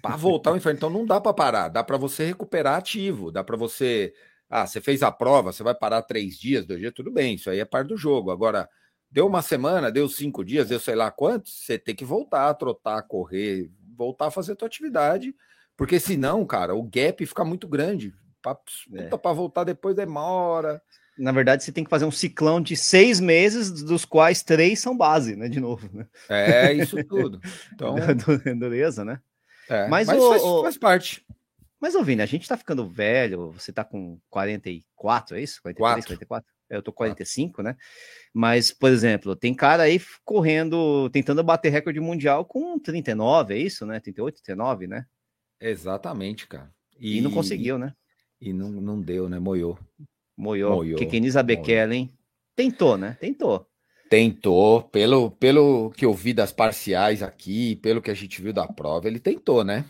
para voltar ao inferno, então não dá para parar, dá para você recuperar ativo, dá para você. Ah, você fez a prova, você vai parar três dias, dois dias, tudo bem, isso aí é parte do jogo. Agora Deu uma semana, deu cinco dias, deu sei lá quantos, você tem que voltar a trotar, correr, voltar a fazer a tua atividade, porque senão, cara, o gap fica muito grande. Para é. voltar depois demora. Na verdade, você tem que fazer um ciclão de seis meses, dos quais três são base, né? De novo. Né? É, isso tudo. Então, dureza, né? É, mas, mas o, faz, o... faz, parte. Mas, Vini, a gente tá ficando velho, você tá com 44, é isso? 43, 4. 44? Eu tô 45, né? Mas, por exemplo, tem cara aí correndo, tentando bater recorde mundial com 39, é isso, né? 38, 39, né? Exatamente, cara. E, e não conseguiu, né? E não, não deu, né? Moiou. Moiou. Moiou. Que quem diz a Bekele, hein? Tentou, né? Tentou. Tentou, pelo, pelo que eu vi das parciais aqui, pelo que a gente viu da prova, ele tentou, né?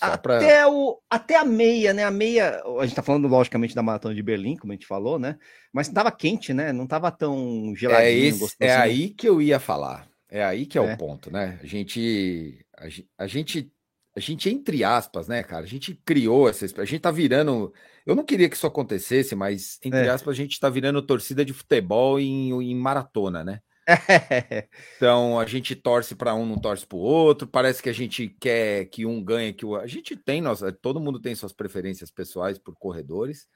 Até, pra... o, até a meia, né? A meia, a gente tá falando logicamente da maratona de Berlim, como a gente falou, né? Mas tava quente, né? Não tava tão geladinho. É, esse, é aí que eu ia falar. É aí que é, é. o ponto, né? A gente, a, a, gente, a gente, entre aspas, né, cara? A gente criou essa. A gente tá virando. Eu não queria que isso acontecesse, mas, entre é. aspas, a gente tá virando torcida de futebol em, em maratona, né? então a gente torce para um, não torce para o outro. Parece que a gente quer que um ganhe, que o a gente tem nossa, todo mundo tem suas preferências pessoais por corredores,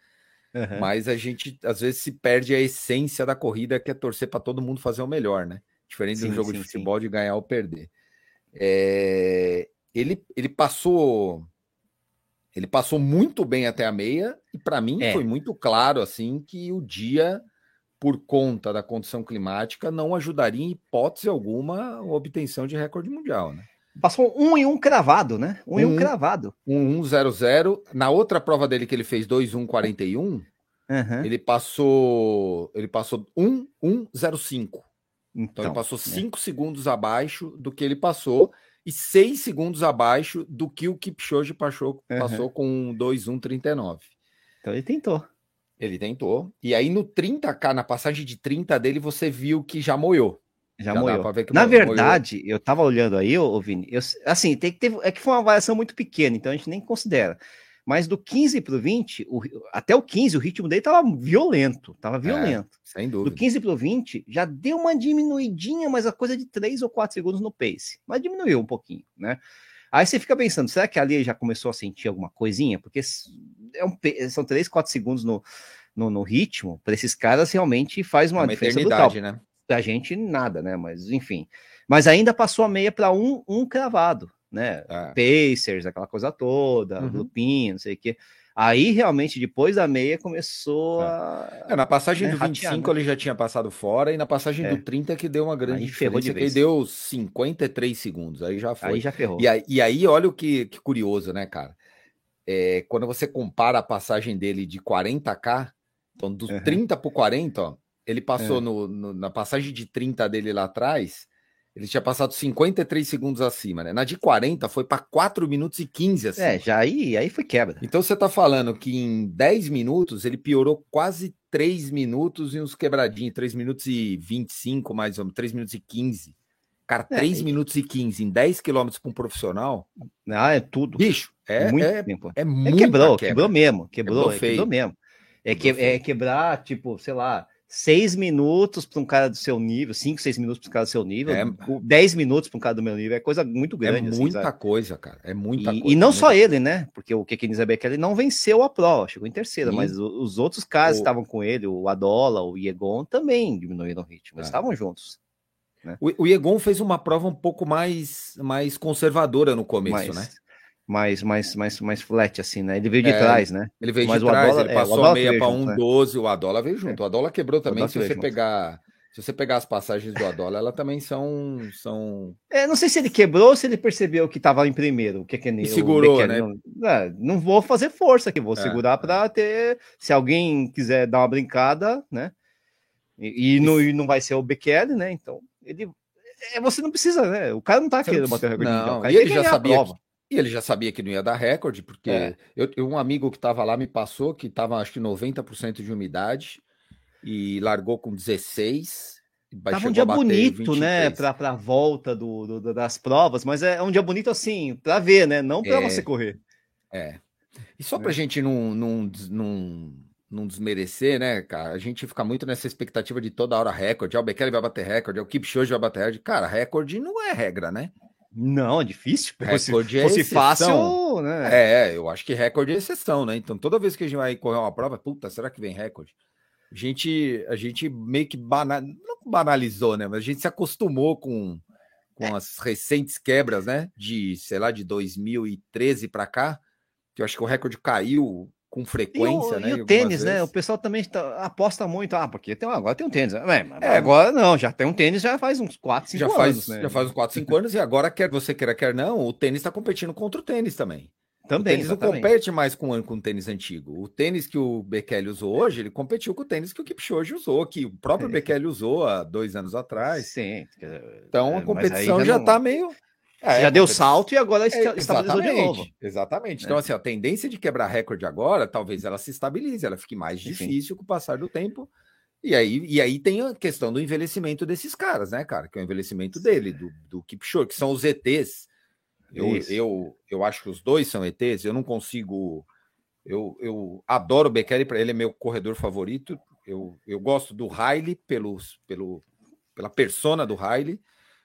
uhum. mas a gente às vezes se perde a essência da corrida, que é torcer para todo mundo fazer o melhor, né? Diferente sim, do jogo sim, de futebol sim. de ganhar ou perder. É... ele ele passou ele passou muito bem até a meia e para mim é. foi muito claro assim que o dia por conta da condição climática, não ajudaria em hipótese alguma a obtenção de recorde mundial, né? Passou um e um cravado, né? Um, um e um cravado. Um 1 0 0. Na outra prova dele que ele fez 2 1 41, uhum. ele passou ele passou 1 1 0 5. Então, então ele passou 5 né? segundos abaixo do que ele passou e 6 segundos abaixo do que o Kipchoge passou, uhum. passou com 2 1 39. Então ele tentou. Ele tentou. E aí no 30k, na passagem de 30 dele, você viu que já moiou. Já, já moiou. Na verdade, eu tava olhando aí, ô, Vini, eu, assim, tem que ter, é que foi uma variação muito pequena, então a gente nem considera. Mas do 15 para o 20, o, até o 15, o ritmo dele tava violento, tava é, violento. É, sem dúvida. Do 15 para o 20, já deu uma diminuidinha, mas a coisa de 3 ou 4 segundos no pace. Mas diminuiu um pouquinho, né? Aí você fica pensando, será que ali já começou a sentir alguma coisinha? Porque é um, são 3, 4 segundos no, no, no ritmo, para esses caras realmente faz uma, uma diferença brutal. né? Pra gente, nada, né? Mas enfim. Mas ainda passou a meia para um, um cravado, né? É. Pacers, aquela coisa toda, uhum. Lupin, não sei o quê. Aí realmente, depois da meia, começou é. a. É, na passagem né, do 25 ratear, né? ele já tinha passado fora, e na passagem é. do 30 que deu uma grande aí diferença. De ele deu 53 segundos, aí já foi. Aí já ferrou. E aí, e aí olha o que, que curioso, né, cara? É, quando você compara a passagem dele de 40k, então dos uhum. 30 para 40, ó, ele passou é. no, no, na passagem de 30 dele lá atrás, ele tinha passado 53 segundos acima, né? Na de 40 foi para 4 minutos e 15 assim. É, já aí, aí foi quebra. Então você tá falando que em 10 minutos ele piorou quase 3 minutos e uns quebradinhos, 3 minutos e 25 mais ou menos, 3 minutos e 15. Cara, 3 é, minutos e 15 em 10 quilômetros para um profissional. Ah, é tudo. Bicho, é muito é, tempo. É, muito. É quebrou, quebrou mesmo. Quebrou, quebrou, quebrou mesmo. É, que, é quebrar, tipo, sei lá, seis minutos para um cara do seu nível, cinco, seis minutos para um cara do seu nível, é, dez minutos para um cara do meu nível, é coisa muito grande. É muita assim, coisa, cara. É muita e, coisa. E não só ele, né? Porque o Kekini ele não venceu a prova, chegou em terceira, Sim. mas os outros caras o... estavam com ele, o Adola, o Iegon, também diminuíram o ritmo, é. estavam juntos. Né? O, o Iegon fez uma prova um pouco mais, mais conservadora no começo, né? Mais, mais, mais, mais flat, assim, né? Ele veio de é, trás, né? Ele veio Mas de trás, Adola, ele é, passou a meia para 1,12, né? o Adola veio junto. É. O Adola quebrou também, se você junto. pegar. Se você pegar as passagens do Adola, ela também são. são... É, não sei se ele quebrou ou se ele percebeu que estava em primeiro. O que, que é, segurou, né? Não, é, não, vou fazer força aqui, vou é, segurar para ter. Se alguém quiser dar uma brincada, né? E, e, não, e não vai ser o Bekele, né? Então, ele. É, você não precisa, né? O cara não tá querendo bater o recorde. Não, não. e ele já sabia. Que, e ele já sabia que não ia dar recorde, porque é. eu, eu, um amigo que estava lá me passou que estava acho que 90% de umidade e largou com 16. Tava um dia bonito, 23. né, para a volta do, do, das provas, mas é um dia bonito assim, para ver, né, não para é, você correr. É. E só para a é. gente não, não, não, não desmerecer, né, cara, a gente fica muito nessa expectativa de toda hora recorde, o Bekele vai bater recorde, o Kipchoge vai bater recorde. Cara, recorde não é regra, né? Não, é difícil. Recorde se fosse fácil, né? É, eu acho que recorde é exceção, né? Então, toda vez que a gente vai correr uma prova, puta, será que vem recorde? A gente, a gente meio que banal, não banalizou, né? Mas a gente se acostumou com, com é. as recentes quebras, né? De, sei lá, de 2013 para cá, que eu acho que o recorde caiu com frequência, e o, né? E o tênis, né? O pessoal também tá, aposta muito, ah, porque tem, agora tem um tênis. É, é, agora não, já tem um tênis já faz uns 4, 5 já anos. Faz, né? Já faz uns 4, 5 anos, e agora, quer você queira, quer não, o tênis está competindo contra o tênis também. Também. O tênis exatamente. não compete mais com, com o tênis antigo. O tênis que o Bekele usou hoje, ele competiu com o tênis que o Kipchoge usou, que o próprio Sim. Bekele usou há dois anos atrás. Sim. Então a é, competição já está meio. É, já deu salto e agora é, estabilizou de novo. Exatamente. Então, é. assim, a tendência de quebrar recorde agora, talvez ela se estabilize, ela fique mais difícil com o passar do tempo. E aí, e aí tem a questão do envelhecimento desses caras, né, cara? Que é o envelhecimento dele, do, do Kipchoge, que são os ETs. Eu, eu, eu acho que os dois são ETs, eu não consigo. Eu, eu adoro o Bekele, para ele é meu corredor favorito. Eu, eu gosto do Riley pelos, pelo, pela persona do Riley.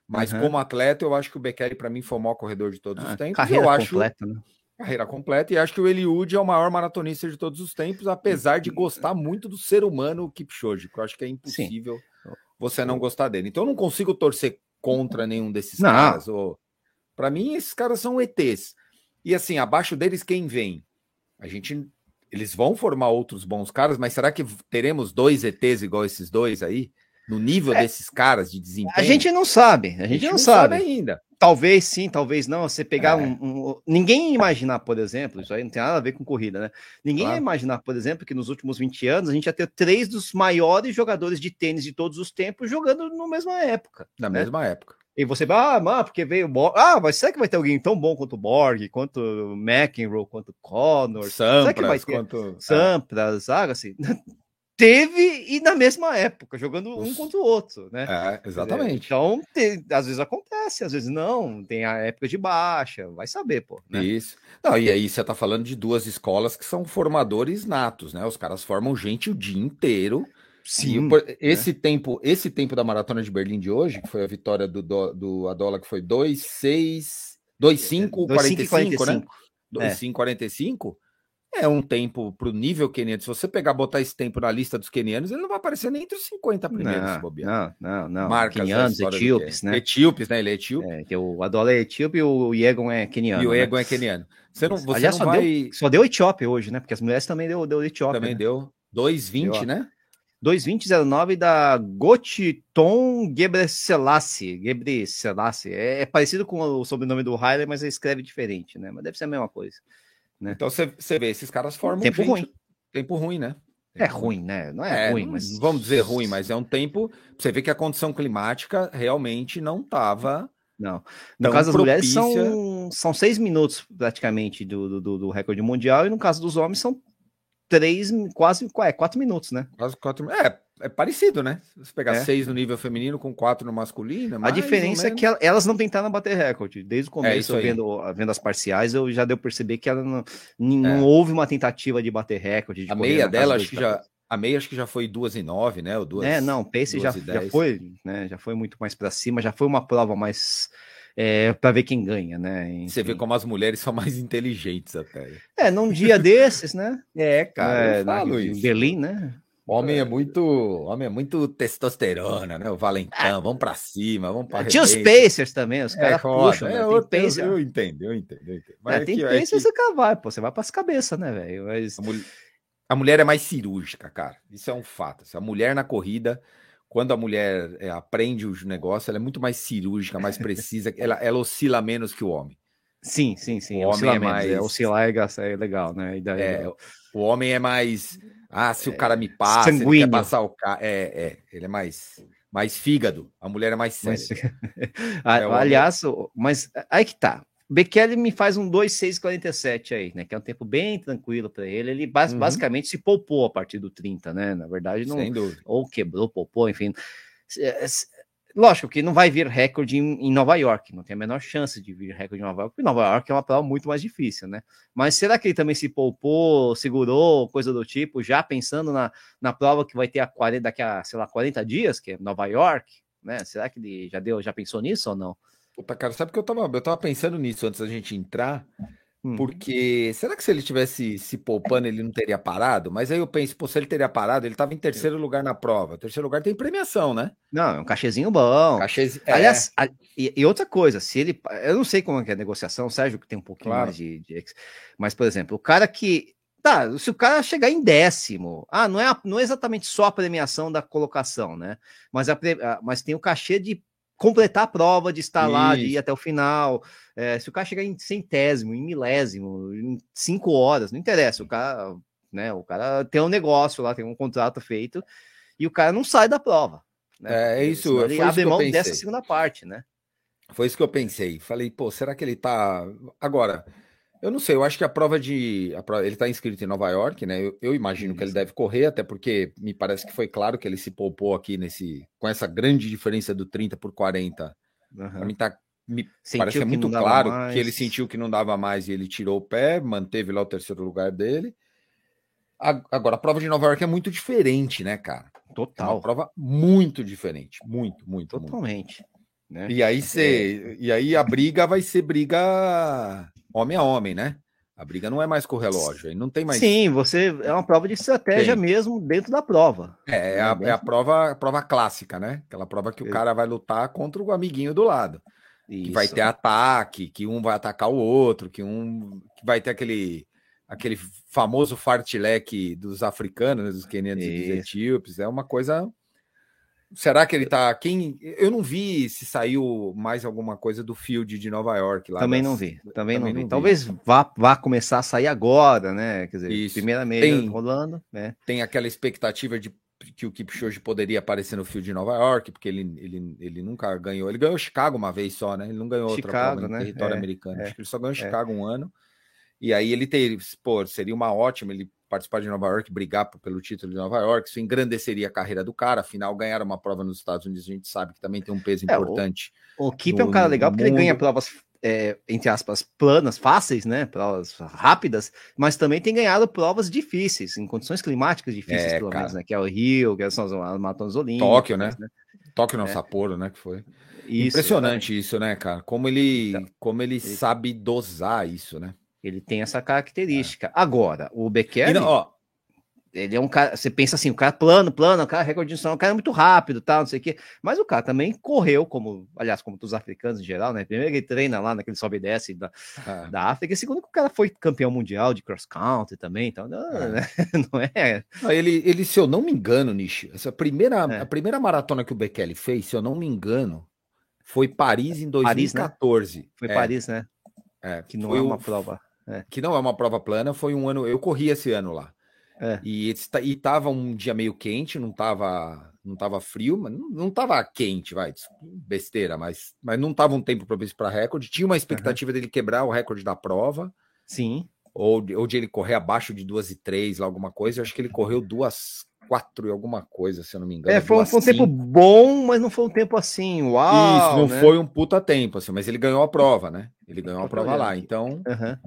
Mas uhum. como atleta, eu acho que o Bekele, para mim, foi o maior corredor de todos ah, os tempos. Carreira eu acho... completa, né? Carreira completa. E acho que o Eliud é o maior maratonista de todos os tempos, apesar de gostar muito do ser humano Kipchoge, que eu acho que é impossível Sim. você não gostar dele. Então eu não consigo torcer contra nenhum desses não. caras. Ou... Para mim, esses caras são ETs. E assim, abaixo deles, quem vem? A gente. Eles vão formar outros bons caras, mas será que teremos dois ETs igual esses dois aí? No nível é, desses caras de desempenho? A gente não sabe, a gente, a gente não, não, sabe. sabe ainda. Talvez sim, talvez não. Você pegar é. um, um, Ninguém ia imaginar, por exemplo, isso aí não tem nada a ver com corrida, né? Ninguém claro. ia imaginar, por exemplo, que nos últimos 20 anos a gente ia ter três dos maiores jogadores de tênis de todos os tempos jogando na mesma época. Na né? mesma época. E você vai, ah, mano, porque veio. Ah, mas será que vai ter alguém tão bom quanto o Borg, quanto o McEnroe, quanto o Connor? Sampras, será que vai ter quanto... Sampras, é. teve e na mesma época, jogando um contra o outro, né? É, exatamente. Então, tem, às vezes acontece, às vezes não, tem a época de baixa, vai saber, pô. Né? Isso. Não, e aí você tá falando de duas escolas que são formadores natos, né? Os caras formam gente o dia inteiro. Sim. E, esse né? tempo, esse tempo da maratona de Berlim de hoje, que foi a vitória do, do, do Adola, que foi 2, 6, 2, 5, 45, né? 2, 5, 45 é um tempo para o nível queniano. Se você pegar botar esse tempo na lista dos quenianos, ele não vai aparecer nem entre os 50 primeiros. Não, não, não. Marcas quenianos, etíopes, né? Etíopes, né? Ele é etíope. É, que o Adola é etíope e o Iegon é queniano. E o Iegon né? é queniano. Você não, você Aliás, não só, vai... deu, só deu etíope hoje, né? Porque as mulheres também deu, deu etíope. Também né? deu. 2,20, né? 2,20,09 da Gotiton Gebreselassie. Gebreselassie. É, é parecido com o sobrenome do Haile, mas escreve diferente, né? Mas deve ser a mesma coisa. Né? Então você vê, esses caras formam tempo gente, ruim. Tempo ruim, né? É tempo é ruim, né? Não é, é ruim, mas. Vamos dizer ruim, mas é um tempo. Você vê que a condição climática realmente não estava. Não. No caso das mulheres, são, são seis minutos praticamente do, do, do recorde mundial, e no caso dos homens, são três, quase é, quatro minutos, né? Quase quatro É, é parecido, né? Se pegar é. seis no nível feminino com quatro no masculino. A diferença é que elas não tentaram bater recorde. Desde o começo, é vendo, vendo as parciais, eu já deu perceber que ela não, não é. houve uma tentativa de bater recorde. De a meia dela, acho que já. A meia acho que já foi duas e nove, né? Ou duas, é, não, Pace já, já foi, né? Já foi muito mais para cima, já foi uma prova mais é, para ver quem ganha, né? Enfim. Você vê como as mulheres são mais inteligentes até. É, num dia desses, né? É, cara, é, eu falo isso. Berlim, né? Homem é muito, homem é muito testosterona, né? O Valentão, vamos para cima, vamos para Tinha os Pacers também, os caras é, puxam, né? eu, Pacer. Eu, eu, entendo, eu entendo, eu entendo. Mas é, é tem que, Pacers, é que... você vai, pô, você vai para as cabeças, né, velho? Mas... A, mul... a, mulher é mais cirúrgica, cara. Isso é um fato. A mulher na corrida, quando a mulher é, aprende os negócios, ela é muito mais cirúrgica, mais precisa, ela, ela oscila menos que o homem. Sim, sim, sim. O homem é mais. É, oscilar é legal, né? Daí, é, o homem é mais ah, se o é, cara me passa, Sanguíneo. ele quer passar o cara. É, é, ele é mais, mais fígado. A mulher é mais séria. Mas, é aliás, mas aí que tá. Bekele me faz um 2,647 aí, né? Que é um tempo bem tranquilo para ele. Ele uhum. basicamente se poupou a partir do 30, né? Na verdade, não. Ou quebrou, poupou, enfim. Lógico que não vai vir recorde em, em, Nova York, não tem a menor chance de vir recorde em Nova York, porque Nova York é uma prova muito mais difícil, né? Mas será que ele também se poupou, segurou, coisa do tipo, já pensando na, na prova que vai ter a 40, daqui a, sei lá, 40 dias, que é Nova York, né? Será que ele já deu, já pensou nisso ou não? Puta, cara, sabe que eu tava, eu tava pensando nisso antes da gente entrar, Hum. Porque será que se ele tivesse se poupando, ele não teria parado? Mas aí eu penso, pô, se ele teria parado, ele estava em terceiro lugar na prova. Terceiro lugar tem premiação, né? Não, é um cachezinho bom. Cachezinho, é. Aliás, a, e, e, outra coisa, se ele. Eu não sei como é que é a negociação, Sérgio, que tem um pouquinho claro. mais de, de. Mas, por exemplo, o cara que. Tá, se o cara chegar em décimo, ah, não é, não é exatamente só a premiação da colocação, né? Mas, a, mas tem o cachê de completar a prova, de estar Isso. lá, de ir até o final. É, se o cara chegar em centésimo, em milésimo, em cinco horas, não interessa. O cara, né? O cara tem um negócio lá, tem um contrato feito e o cara não sai da prova. Né? É, é isso. Ele abre mão dessa segunda parte, né? Foi isso que eu pensei. Falei, pô, será que ele tá. Agora, eu não sei, eu acho que a prova de. A prova, ele está inscrito em Nova York, né? Eu, eu imagino que ele deve correr, até porque me parece que foi claro que ele se poupou aqui nesse. com essa grande diferença do 30 por 40. Uhum. Pra mim tá. Me parece que é muito claro mais. que ele sentiu que não dava mais e ele tirou o pé, manteve lá o terceiro lugar dele. Agora, a prova de Nova York é muito diferente, né, cara? Total. É uma prova muito diferente. Muito, muito. Totalmente. Muito. Né? E aí você. É. E aí a briga vai ser briga homem a homem, né? A briga não é mais com o relógio, aí não tem mais. Sim, você é uma prova de estratégia mesmo dentro da prova. É, é, a, é a, prova, a prova clássica, né? Aquela prova que o cara vai lutar contra o amiguinho do lado. Isso. Que vai ter ataque, que um vai atacar o outro, que um que vai ter aquele aquele famoso fartlek dos africanos, dos quenianos e dos etíopes. É uma coisa Será que ele tá. Quem. Eu não vi se saiu mais alguma coisa do field de Nova York lá. Também das... não vi. Também, também não, vi. não, Talvez vá, vá começar a sair agora, né? Quer dizer, Isso. primeira meia rolando, né? Tem aquela expectativa de que o Kipchoge poderia aparecer no field de Nova York, porque ele, ele, ele nunca ganhou. Ele ganhou Chicago uma vez só, né? Ele não ganhou Chicago, outra prova no né? território é, americano. É, Acho que ele só ganhou é. Chicago um ano. E aí ele teria, pô, seria uma ótima ele participar de Nova York, brigar pelo título de Nova York, isso engrandeceria a carreira do cara. Afinal, ganhar uma prova nos Estados Unidos, a gente sabe que também tem um peso é, importante. O, o Kip é um cara legal porque mundo. ele ganha provas, é, entre aspas, planas, fáceis, né? Provas rápidas, mas também tem ganhado provas difíceis, em condições climáticas difíceis, é, pelo cara. menos, né? Que é o Rio, que são as maratonas olímpicas. Tóquio, né? né? Tóquio não, é. Sapporo, né? Que foi. Isso, Impressionante isso, né, cara? Como ele, então, como ele, ele sabe dosar isso, né? Ele tem essa característica. É. Agora, o Bekele, não, ó, ele é um cara, você pensa assim, o cara plano, plano, o cara recorde de o cara é muito rápido, tal, não sei o quê. Mas o cara também correu, como, aliás, como dos africanos em geral, né? Primeiro ele treina lá naquele sobe e desce da, ah. da África, e segundo que o cara foi campeão mundial de cross country também, então não, ah. né? não é. Ele, ele, se eu não me engano, Nishi, essa primeira, é. a primeira maratona que o Bekele fez, se eu não me engano, foi Paris em 2014. Paris, né? Foi é. Paris, né? É, que não é uma o... prova é. Que não é uma prova plana, foi um ano. Eu corri esse ano lá. É. E, e tava um dia meio quente, não tava, não tava frio, mas não, não tava quente, vai, besteira, mas, mas não tava um tempo propício para recorde. Tinha uma expectativa uhum. dele quebrar o recorde da prova. Sim. Ou, ou de ele correr abaixo de duas e três, alguma coisa. Eu acho que ele correu duas quatro e alguma coisa, se eu não me engano. É, foi, foi um tempo bom, mas não foi um tempo assim, uau. Isso, não né? foi um puta tempo, assim, mas ele ganhou a prova, né? Ele ganhou a prova lá, então. Uhum.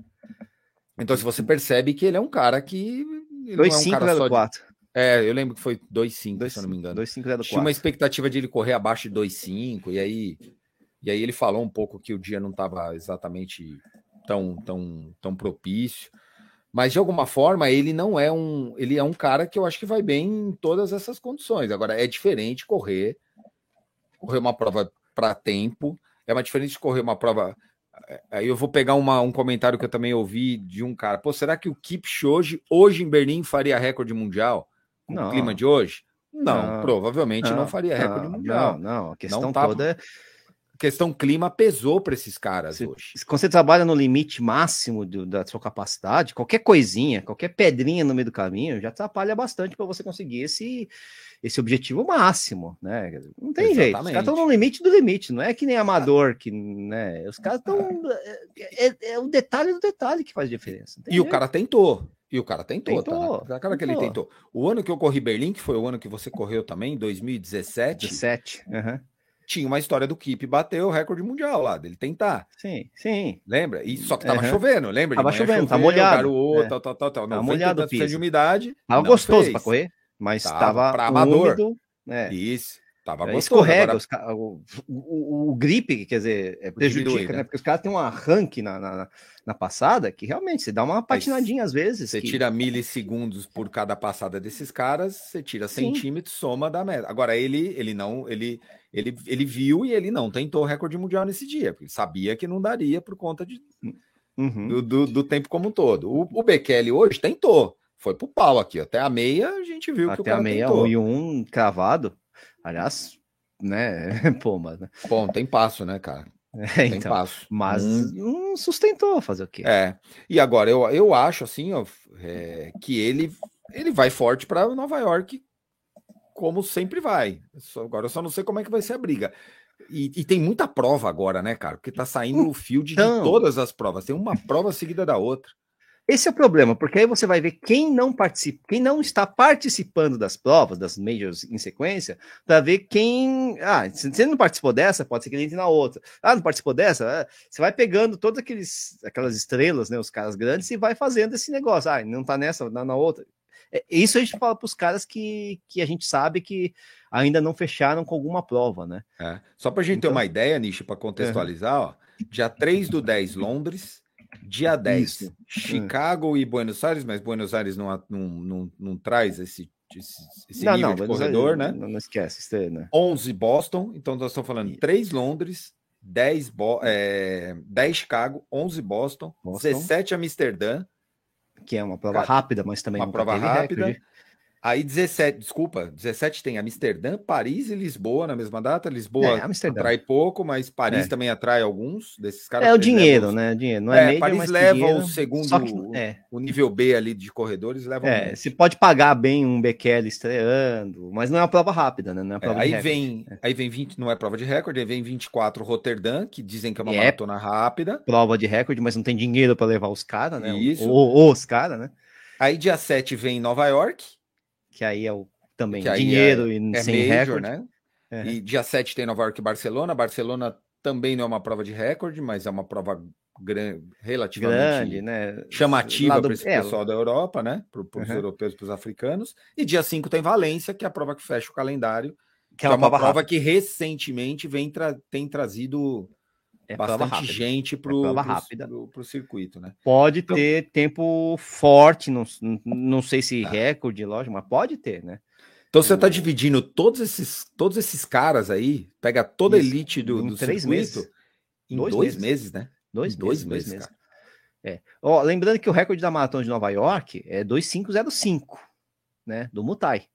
Então, se você percebe que ele é um cara que. 2,5 é um 4. É, eu lembro que foi 2,5, se eu não me engano. 2,5 Tinha uma expectativa de ele correr abaixo de 2,5, e aí. E aí ele falou um pouco que o dia não estava exatamente tão, tão, tão propício. Mas de alguma forma ele não é um. Ele é um cara que eu acho que vai bem em todas essas condições. Agora, é diferente correr, correr uma prova para tempo. É uma diferente de correr uma prova Aí eu vou pegar uma, um comentário que eu também ouvi de um cara. Pô, será que o Kipchoge hoje em Berlim faria recorde mundial? No não. clima de hoje? Não, não provavelmente não, não faria recorde mundial. Não, não, a questão tá, toda é questão clima pesou para esses caras se, hoje. Quando você trabalha no limite máximo do, da sua capacidade, qualquer coisinha, qualquer pedrinha no meio do caminho já atrapalha bastante para você conseguir esse, esse objetivo máximo, né? Não tem Exatamente. jeito. Os caras estão no limite do limite, não é que nem amador que, né? Os caras estão é, é, é, o detalhe do detalhe que faz diferença. E jeito. o cara tentou. E o cara tentou, tentou tá? Né? Cara que ele tentou. O ano que eu corri Berlim, que foi o ano que você correu também, 2017. 17. Uhum tinha uma história do Kip bater o recorde mundial lá, dele tentar. Sim, sim. Lembra? E só que tava uhum. chovendo, lembra? Tava chovendo, tá molhado. Garoto, é. tal, tal, tal, tal. Tava molhado o de umidade. Tava gostoso para correr, mas tava, tava para amador. Úmido, é. Isso. Tava é, escorrega, agora... o, o, o, gripe, quer dizer, é, prejudica, né? né? Porque os caras têm um arranque na, na, na, passada que realmente você dá uma patinadinha às vezes. Você que... tira milissegundos por cada passada desses caras, você tira Sim. centímetros, soma da meta. Agora, ele, ele não, ele, ele, ele viu e ele não tentou recorde mundial nesse dia, porque sabia que não daria por conta de, uhum. do, do, do, tempo como um todo. O, o Bekele hoje tentou, foi pro pau aqui, até a meia a gente viu até que o cara a meia, tentou. um e um cravado. Aliás, né? Pô, mas. Né? Bom, tem passo, né, cara? É, tem então, passo. Mas hum. sustentou fazer o quê? É. E agora eu, eu acho assim, ó, é, que ele ele vai forte para Nova York, como sempre vai. Agora eu só não sei como é que vai ser a briga. E, e tem muita prova agora, né, cara? Porque tá saindo o field então, de todas as provas. Tem uma prova seguida da outra. Esse é o problema, porque aí você vai ver quem não participa, quem não está participando das provas, das majors em sequência, para ver quem. Ah, se você não participou dessa, pode ser que ele entre na outra. Ah, não participou dessa? Ah, você vai pegando todas aqueles, aquelas estrelas, né? Os caras grandes, e vai fazendo esse negócio. Ah, não tá nessa, na, na outra. É, isso a gente fala para os caras que, que a gente sabe que ainda não fecharam com alguma prova, né? É. Só para a gente então, ter uma ideia, Nishi, para contextualizar, ó, dia 3 do 10, Londres. Dia 10, Isso. Chicago e Buenos Aires, mas Buenos Aires não, não, não, não traz esse, esse, esse não, nível não, de corredor, né? Não, não esquece, isso né? 11 Boston, então nós estamos falando 3 Londres, 10, Bo é, 10 Chicago, 11 Boston, Boston, 17 Amsterdã. Que é uma prova rápida, mas também uma prova rápida. Recorde. Aí 17, desculpa, 17 tem Amsterdã, Paris e Lisboa na mesma data. Lisboa é, atrai pouco, mas Paris é. também atrai alguns desses caras. É o dinheiro, né? Dinheiro. Não é, é médio, Paris leva dinheiro. o segundo, que, é. o nível B ali de corredores leva. É, se pode pagar bem um Bekele estreando, mas não é uma prova rápida, né? Não é, é aí vem, aí vem 20, não é prova de recorde, aí vem 24 Roterdã, que dizem que é uma maratona rápida. Prova de recorde, mas não tem dinheiro para levar os caras, né? Isso. Ou, os caras, né? Aí dia 7 vem Nova York, que aí é o também dinheiro é, e é sem major, recorde. né? É. E dia 7 tem Nova York e Barcelona. Barcelona também não é uma prova de recorde, mas é uma prova grande, relativamente grande, né? chamativa para esse é, pessoal da Europa, né? Para os uhum. europeus e para os africanos. E dia 5 tem Valência, que é a prova que fecha o calendário. Que é uma, prova, prova que recentemente vem tra tem trazido é bastante gente para o circuito, né? Pode então, ter tempo forte, não, não sei se ah. recorde, lógico, mas pode ter, né? Então você está dividindo todos esses, todos esses caras aí, pega toda a elite do, do três circuito meses. em dois, dois meses. meses. né? Dois, dois meses, meses, cara. É. Ó, lembrando que o recorde da maratona de Nova York é 2505, né? Do Mutai.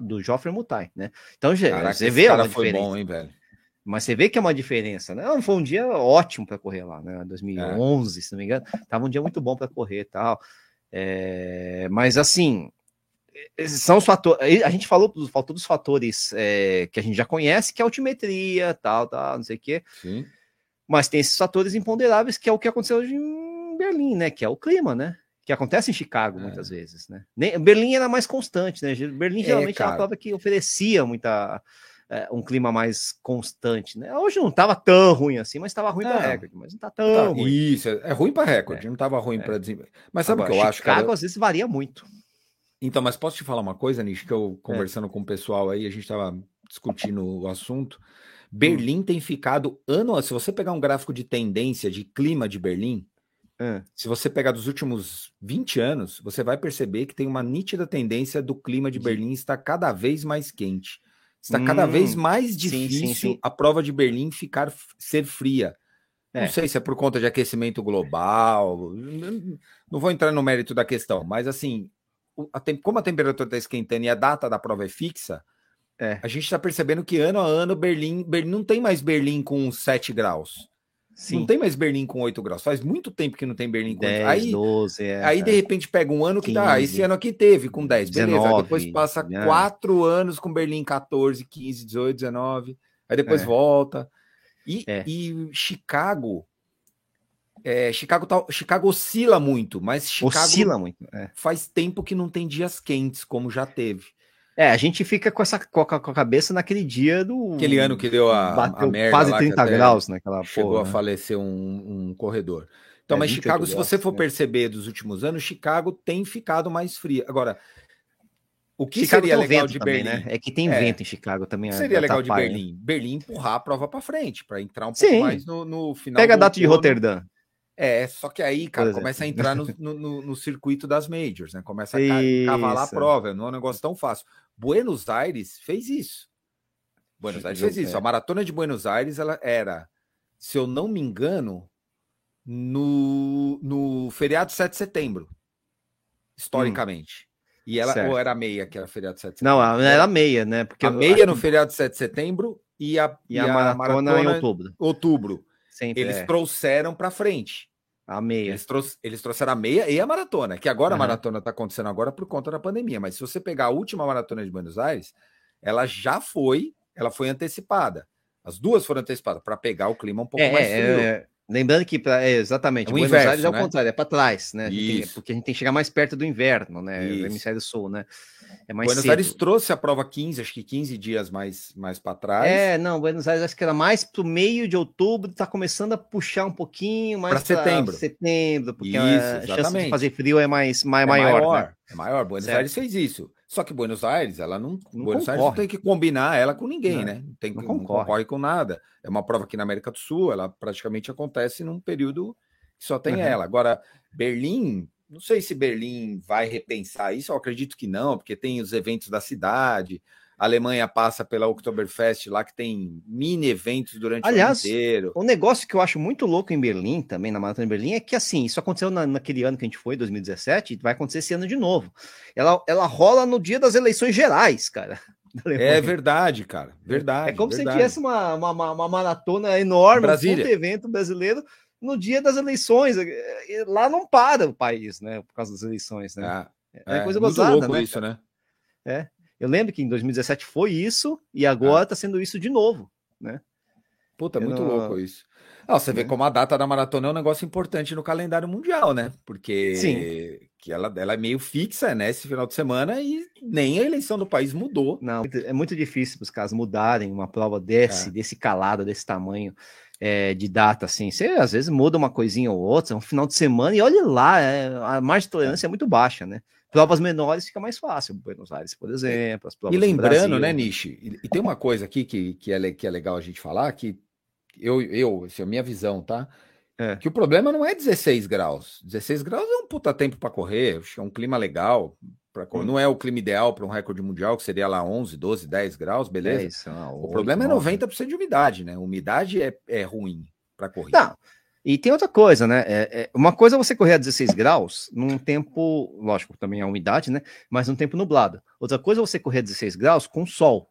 Do Joffrey Mutai, né? Então, Caraca, você vê a diferença. Bom, hein, velho? Mas você vê que é uma diferença, né? Foi um dia ótimo para correr lá, né? 2011, é. se não me engano, tava um dia muito bom para correr e tal. É, mas assim, são os fatores. A gente falou, faltou dos fatores é, que a gente já conhece, que é a altimetria, tal, tal, não sei o quê. Sim. Mas tem esses fatores imponderáveis, que é o que aconteceu hoje em Berlim, né? Que é o clima, né? Que acontece em Chicago é. muitas vezes, né? Berlim era mais constante, né? Berlim é, geralmente é, uma prova que oferecia muita é, um clima mais constante, né? Hoje não estava tão ruim assim, mas estava ruim para recorde, mas não está tão tá, ruim. Isso, é, é ruim para recorde, é. não estava ruim é. para desempenho. Mas sabe o que eu Chicago, acho, Chicago às vezes varia muito. Então, mas posso te falar uma coisa, Nish, que eu conversando com o pessoal aí, a gente estava discutindo o assunto. Berlim hum. tem ficado ano, se você pegar um gráfico de tendência de clima de Berlim, é. se você pegar dos últimos 20 anos, você vai perceber que tem uma nítida tendência do clima de Berlim estar cada vez mais quente. Está hum, cada vez hum, mais difícil sim, sim, sim. a prova de Berlim ficar ser fria. É. Não sei se é por conta de aquecimento global, não vou entrar no mérito da questão, mas assim, a como a temperatura está esquentando e a data da prova é fixa, é. a gente está percebendo que ano a ano Berlim, Berlim não tem mais Berlim com 7 graus. Sim. Não tem mais Berlim com 8 graus. Faz muito tempo que não tem Berlim com 10, 8 Aí, 12, é, aí, de repente, pega um ano que 15, dá. Esse ano aqui teve com 10, beleza. 19, aí depois passa é. 4 anos com Berlim 14, 15, 18, 19. Aí depois é. volta. E, é. e Chicago. É, Chicago, tá, Chicago oscila muito, mas Chicago oscila muito. É. Faz tempo que não tem dias quentes, como já teve. É, a gente fica com essa com a, com a cabeça naquele dia do. Aquele ano que deu a, bateu a merda. Quase 30 graus naquela Chegou porra, a né? falecer um, um corredor. Então, é, mas Chicago, se você for né? perceber dos últimos anos, Chicago tem ficado mais fria. Agora, o que Chicago seria legal de também, Berlim? Né? É que tem é. vento em Chicago também. O que seria legal de Berlim? Né? Berlim empurrar a prova para frente, para entrar um Sim. pouco mais no, no final. Pega a data de Roterdã. É, só que aí, cara, começa a entrar no, no, no, circuito das majors, né? Começa a cavalar a prova, não é um negócio tão fácil. Buenos Aires fez isso. Buenos Aires fez isso. A maratona de Buenos Aires ela era, se eu não me engano, no, no feriado 7 de setembro, historicamente. Hum. E ela certo. ou era meia que era feriado 7 de setembro? Não, era meia, né? Porque a meia no feriado 7 de setembro e a, e, e a, a maratona, maratona, em outubro. Outubro. Sempre, Eles é. trouxeram para frente. A meia. Eles, troux, eles trouxeram a meia e a maratona, que agora uhum. a maratona está acontecendo agora por conta da pandemia. Mas se você pegar a última maratona de Buenos Aires, ela já foi, ela foi antecipada. As duas foram antecipadas para pegar o clima um pouco é, mais é, frio. É, lembrando que pra, é, exatamente, é Buenos inverso, Aires é o né? contrário, é para trás, né? Tem, porque a gente tem que chegar mais perto do inverno, né? Isso. O hemisfério sul, né? É mais Buenos cedo. Aires trouxe a prova 15, acho que 15 dias mais, mais para trás. É, não, Buenos Aires acho que era mais para o meio de outubro, está começando a puxar um pouquinho mais para setembro. Setembro, porque isso, a chance de fazer frio é mais, mais é maior. Maior, né? É maior. Buenos certo. Aires fez isso. Só que Buenos Aires, ela não, não Buenos concorre. Aires não tem que combinar ela com ninguém, não, né? Não tem não, não concorre com nada. É uma prova aqui na América do Sul, ela praticamente acontece num período que só tem uhum. ela. Agora, Berlim não sei se Berlim vai repensar isso, eu acredito que não, porque tem os eventos da cidade. A Alemanha passa pela Oktoberfest lá, que tem mini eventos durante Aliás, o ano inteiro. Um negócio que eu acho muito louco em Berlim, também, na Maratona de Berlim, é que assim, isso aconteceu na, naquele ano que a gente foi, 2017, vai acontecer esse ano de novo. Ela, ela rola no dia das eleições gerais, cara. É verdade, cara. Verdade. É como verdade. se tivesse uma, uma, uma, maratona enorme, Brasília. um evento brasileiro no dia das eleições. Lá não para o país, né? Por causa das eleições, né? É, é coisa é, gozada, louco né? isso, né? É. Eu lembro que em 2017 foi isso e agora está ah. sendo isso de novo, né? Puta, Eu muito não... louco isso. Ah, você vê é. como a data da maratona é um negócio importante no calendário mundial, né? Porque Sim. que ela, ela é meio fixa, né? Esse final de semana e nem a eleição do país mudou. Não, é muito difícil para os caras mudarem uma prova desse, é. desse calado, desse tamanho é, de data, assim. Você às vezes muda uma coisinha ou outra, um final de semana, e olha lá, é, a margem de tolerância é muito baixa, né? Provas menores fica mais fácil, Buenos Aires, por exemplo. e lembrando, né, Nishi? E, e, tem uma coisa aqui que, que, é, que é legal a gente falar, que eu, eu assim, a minha visão, tá? É. Que o problema não é 16 graus. 16 graus é um puta tempo para correr, é um clima legal. Pra, hum. Não é o clima ideal para um recorde mundial, que seria lá 11, 12, 10 graus, beleza? É isso, não, o 8, problema 9. é 90% de umidade, né? Umidade é, é ruim para correr. Não, e tem outra coisa, né? É, é, uma coisa é você correr a 16 graus num tempo, lógico, também a umidade, né? Mas num tempo nublado. Outra coisa é você correr a 16 graus com sol.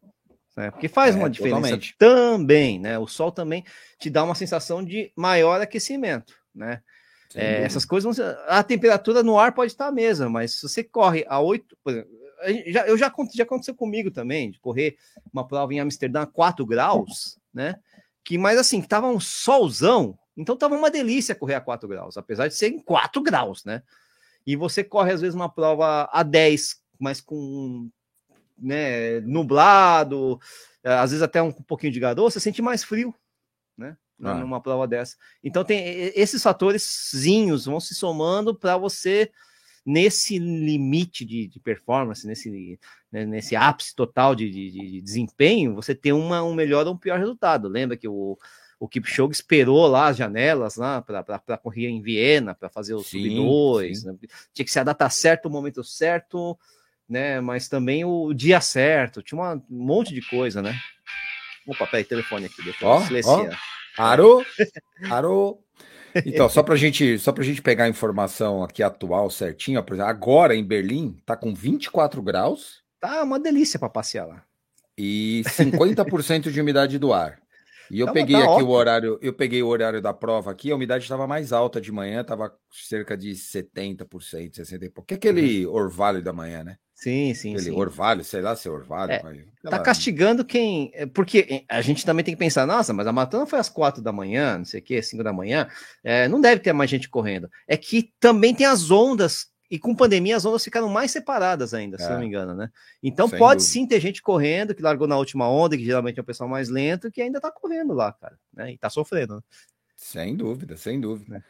Né? Porque faz é, uma diferença totalmente. também, né? O sol também te dá uma sensação de maior aquecimento, né? É, essas coisas A temperatura no ar pode estar a mesma, mas se você corre a 8. Já, eu já, já aconteceu comigo também, de correr uma prova em Amsterdã a 4 graus, né? Que, mas assim, tava um solzão, então tava uma delícia correr a 4 graus, apesar de ser em 4 graus, né? E você corre, às vezes, uma prova a 10, mas com né, nublado, às vezes até um pouquinho de garoto, você sente mais frio, né? Ah. Numa prova dessa. Então tem esses fatores vão se somando para você nesse limite de, de performance, nesse, né, nesse ápice total de, de, de, desempenho, você ter uma, um melhor ou um pior resultado. Lembra que o, o Kipchoge esperou lá as janelas lá para correr em Viena, para fazer o sub-2. Né? Tinha que se adaptar certo, o momento certo, né? Mas também o dia certo. Tinha uma, um monte de coisa, né? Opa, peraí, telefone aqui, deixa eu silenciar. Arô, arô. Então, só para gente, só a gente pegar a informação aqui atual certinho, por exemplo, agora em Berlim tá com 24 graus. Tá uma delícia para passear lá. E 50% de umidade do ar. E eu peguei tá aqui o horário, eu peguei o horário da prova aqui, a umidade estava mais alta de manhã, estava cerca de 70%, 60%. Porque é aquele uhum. orvalho da manhã, né? Sim, sim, aquele sim. orvalho, sei lá se é orvalho. É, mas... Tá castigando quem. É, porque a gente também tem que pensar, nossa, mas a maratona foi às quatro da manhã, não sei o que, cinco da manhã. É, não deve ter mais gente correndo. É que também tem as ondas e com pandemia as ondas ficaram mais separadas ainda, é. se não me engano, né? Então Sem pode dúvida. sim ter gente correndo, que largou na última onda, que geralmente é o pessoal mais lento, que ainda tá correndo lá, cara, né? E tá sofrendo. Né? Sem dúvida, sem dúvida. É.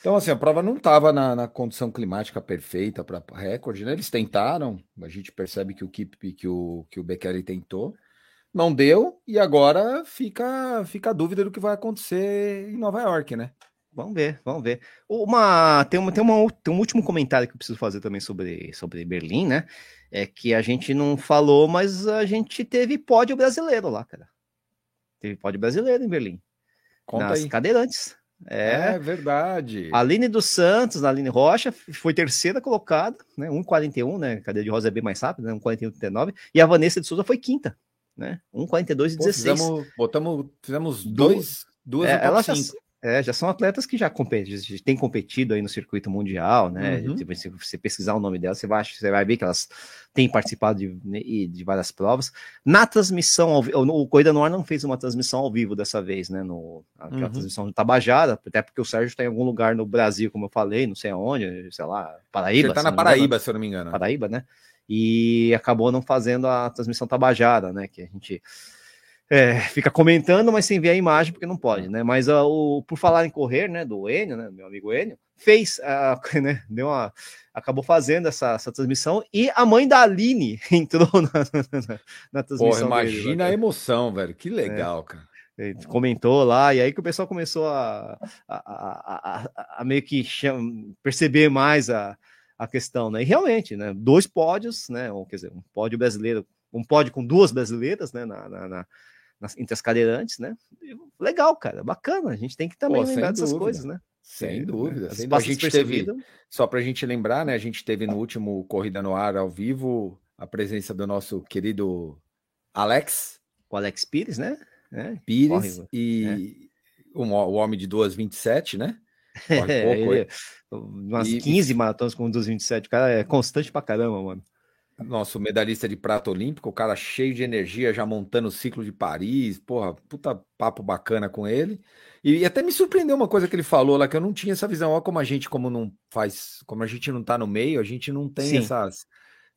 Então, assim, a prova não estava na, na, condição climática perfeita para recorde, né? Eles tentaram, a gente percebe que o Kip, que o, que o Bekele tentou, não deu, e agora fica, fica a dúvida do que vai acontecer em Nova York, né? Vamos ver, vamos ver. Uma, tem, uma, tem, uma, tem um último comentário que eu preciso fazer também sobre, sobre Berlim, né? É que a gente não falou, mas a gente teve pódio brasileiro lá, cara. Teve pódio brasileiro em Berlim. Conta nas aí. cadeirantes. É, é verdade. A Aline dos Santos, a Aline Rocha, foi terceira colocada, né? 1,41, né? Cadeira de rosa é bem mais rápida, né? 1,41,39. E a Vanessa de Souza foi quinta, né? 1,42,16. Fizemos, botamos, fizemos dois, duas é, ela já, é, já são atletas que já competem, têm competido aí no circuito mundial, né? Uhum. Se você pesquisar o nome delas, você vai, você vai ver que elas têm participado de, né, de várias provas. Na transmissão, ao, o Corrida no Ar não fez uma transmissão ao vivo dessa vez, né? No, aquela uhum. transmissão do Tabajara, até porque o Sérgio está em algum lugar no Brasil, como eu falei, não sei aonde, sei lá, Paraíba. Ele está na Paraíba, se eu não me engano. Paraíba, né? E acabou não fazendo a transmissão Tabajara, né? Que a gente é, fica comentando, mas sem ver a imagem, porque não pode, né? Mas uh, o, por falar em correr, né, do Enio, né, meu amigo Enio, fez, uh, né, deu uma, acabou fazendo essa, essa transmissão e a mãe da Aline entrou na, na, na transmissão. Porra, imagina dele, a emoção, velho, que legal, é. cara. Comentou lá, e aí que o pessoal começou a, a, a, a, a meio que cham, perceber mais a, a questão, né? E realmente, né? Dois pódios, né? Ou quer dizer, um pódio brasileiro um pódio com duas brasileiras, né? Na, na, na, entre as cadeirantes, né? Legal, cara, bacana. A gente tem que também Pô, lembrar dessas dúvida. coisas, né? Sem dúvida. Sem dúvida. A gente teve, só para a gente lembrar, né? A gente teve no último Corrida no Ar ao vivo a presença do nosso querido Alex. O Alex Pires, né? É, Pires e é. o, o homem de 2,27, né? Corre pouco, é, umas e, 15 maratonas com 2,27. O cara é constante pra caramba, mano. Nosso medalhista de prata olímpico, o cara cheio de energia, já montando o ciclo de Paris. Porra, puta papo bacana com ele. E, e, até me surpreendeu uma coisa que ele falou lá, que eu não tinha essa visão. Olha como a gente, como não faz, como a gente não tá no meio, a gente não tem essas,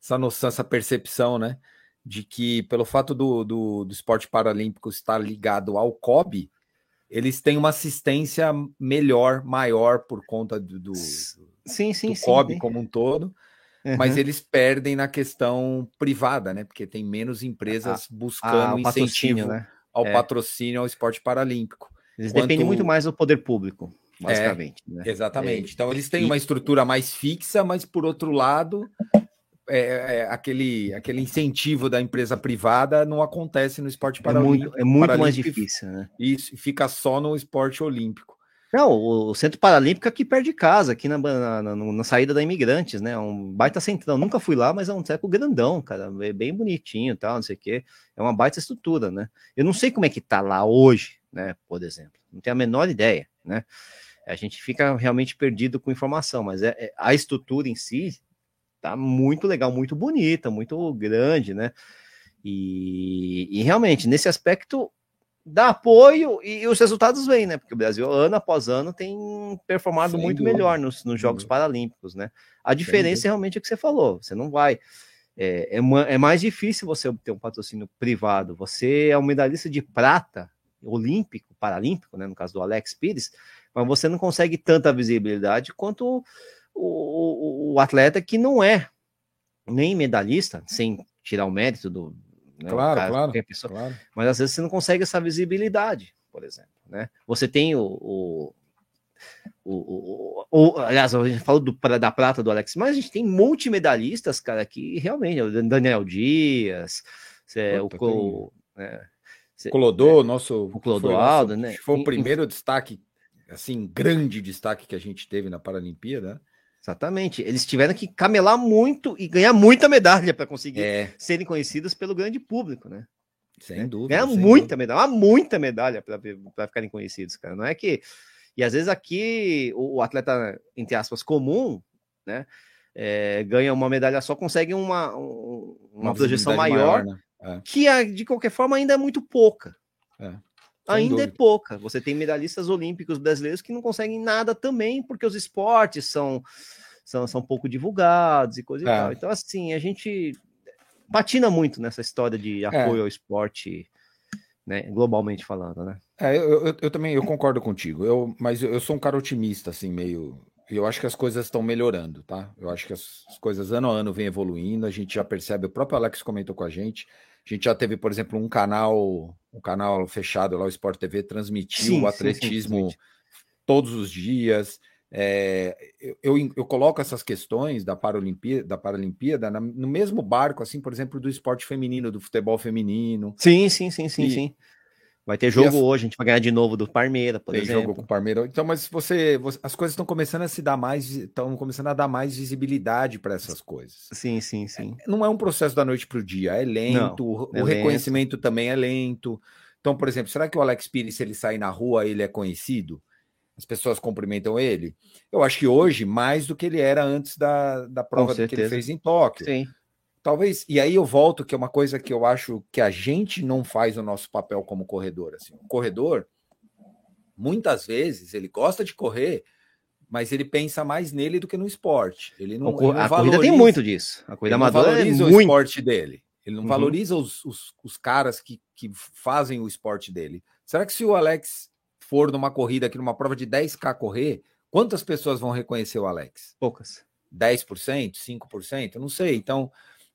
essa noção, essa percepção, né? De que pelo fato do, do, do esporte paralímpico estar ligado ao COB, eles têm uma assistência melhor, maior por conta do, do, sim, sim, do sim, COB como um todo. Uhum. Mas eles perdem na questão privada, né? Porque tem menos empresas ah, buscando ah, incentivo né? ao é. patrocínio ao esporte paralímpico. Eles Quanto... dependem muito mais do poder público, basicamente. É, né? Exatamente. É. Então eles têm uma estrutura mais fixa, mas por outro lado, é, é, aquele, aquele incentivo da empresa privada não acontece no esporte paralímpico. É muito, é muito mais difícil, né? Isso, fica só no esporte olímpico. Não, o Centro Paralímpico aqui perto de casa, aqui na, na, na, na saída da Imigrantes, né? Um baita centrão. Nunca fui lá, mas é um treco grandão, cara. É bem bonitinho tal, não sei o quê. É uma baita estrutura, né? Eu não sei como é que tá lá hoje, né? Por exemplo. Não tenho a menor ideia, né? A gente fica realmente perdido com informação, mas é, é a estrutura em si tá muito legal, muito bonita, muito grande, né? E, e realmente, nesse aspecto, dá apoio e, e, os resultados vêm, né? Porque o Brasil, ano após ano, tem performado Sem muito dúvida. melhor nos, nos Jogos Paralímpicos, né? A diferença é realmente o que você falou, você não vai. É, é, é, mais difícil você obter um patrocínio privado. Você é um medalhista de prata olímpico, paralímpico, né? No caso do Alex Pires, mas você não consegue tanta visibilidade quanto o, o, o atleta que não é nem medalhista, sem tirar o mérito do, né? Claro, claro, pessoa, claro, Mas às vezes você não consegue essa visibilidade, por exemplo. Né? Você tem o, o o, o, o, aliás, a gente falou do, da prata do Alex, mas a gente tem multimedalistas, cara, que realmente, o Daniel Dias, é, Puta, o, é, Clodô, é, nosso o Clodoaldo, né? Foi o primeiro destaque, assim, grande destaque que a gente teve na Paralimpíada. Exatamente. Eles tiveram que camelar muito e ganhar muita medalha para conseguir é. serem conhecidos pelo grande público, né? Sem né? dúvida. Ganhar muita dúvida. medalha, muita medalha para ficarem conhecidos, cara. Não é que. E às vezes aqui o, atleta, entre aspas, comum, né? É, ganha uma medalha só, consegue uma, uma, uma projeção maior, maior né? é. que de qualquer forma ainda é muito pouca. É. Ainda é pouca. Você tem medalhistas olímpicos brasileiros que não conseguem nada também, porque os esportes são, são, são pouco divulgados e coisa é. e tal. Então, assim, a gente patina muito nessa história de é. apoio é. ao esporte, né, globalmente falando, né? É, eu, eu, eu, também eu concordo contigo. Eu, mas eu sou um cara otimista, assim, meio. Eu acho que as coisas estão melhorando, tá? Eu acho que as, as coisas ano a ano vêm evoluindo. A gente já percebe. O próprio Alex comentou com a gente. A gente já teve, por exemplo, um canal, um canal fechado lá, o Sport TV, transmitiu sim, o atletismo sim, sim, todos os dias. É, eu, eu, coloco essas questões da Paralimpíada, da Paralimpíada no mesmo barco, assim, por exemplo, do esporte feminino, do futebol feminino. Sim, sim, sim, sim, e, sim. Vai ter jogo as... hoje, a gente vai ganhar de novo do Parmeira, por Tem exemplo. jogo com o Parmeira. Então, mas você, você, as coisas estão começando a se dar mais, estão começando a dar mais visibilidade para essas coisas. Sim, sim, sim. É, não é um processo da noite para o dia, é lento, não, o, é reconhecimento também é lento. Então, por exemplo, será que o Alex Pires, se ele sair na rua, ele é conhecido? As pessoas cumprimentam ele? Eu acho que hoje, mais do que ele era antes da, da prova que ele fez em Tóquio. Sim. Talvez, e aí eu volto, que é uma coisa que eu acho que a gente não faz o nosso papel como corredor. Assim. O corredor, muitas vezes, ele gosta de correr, mas ele pensa mais nele do que no esporte. Ele não, ele não a valoriza, corrida tem muito disso. A corrida amadora valoriza é o muito... esporte dele. Ele não uhum. valoriza os, os, os, caras que, que fazem o esporte dele. Será que se o Alex for numa corrida aqui, numa prova de 10K correr, quantas pessoas vão reconhecer o Alex? Poucas. 10%, 5%? Eu não sei. Então,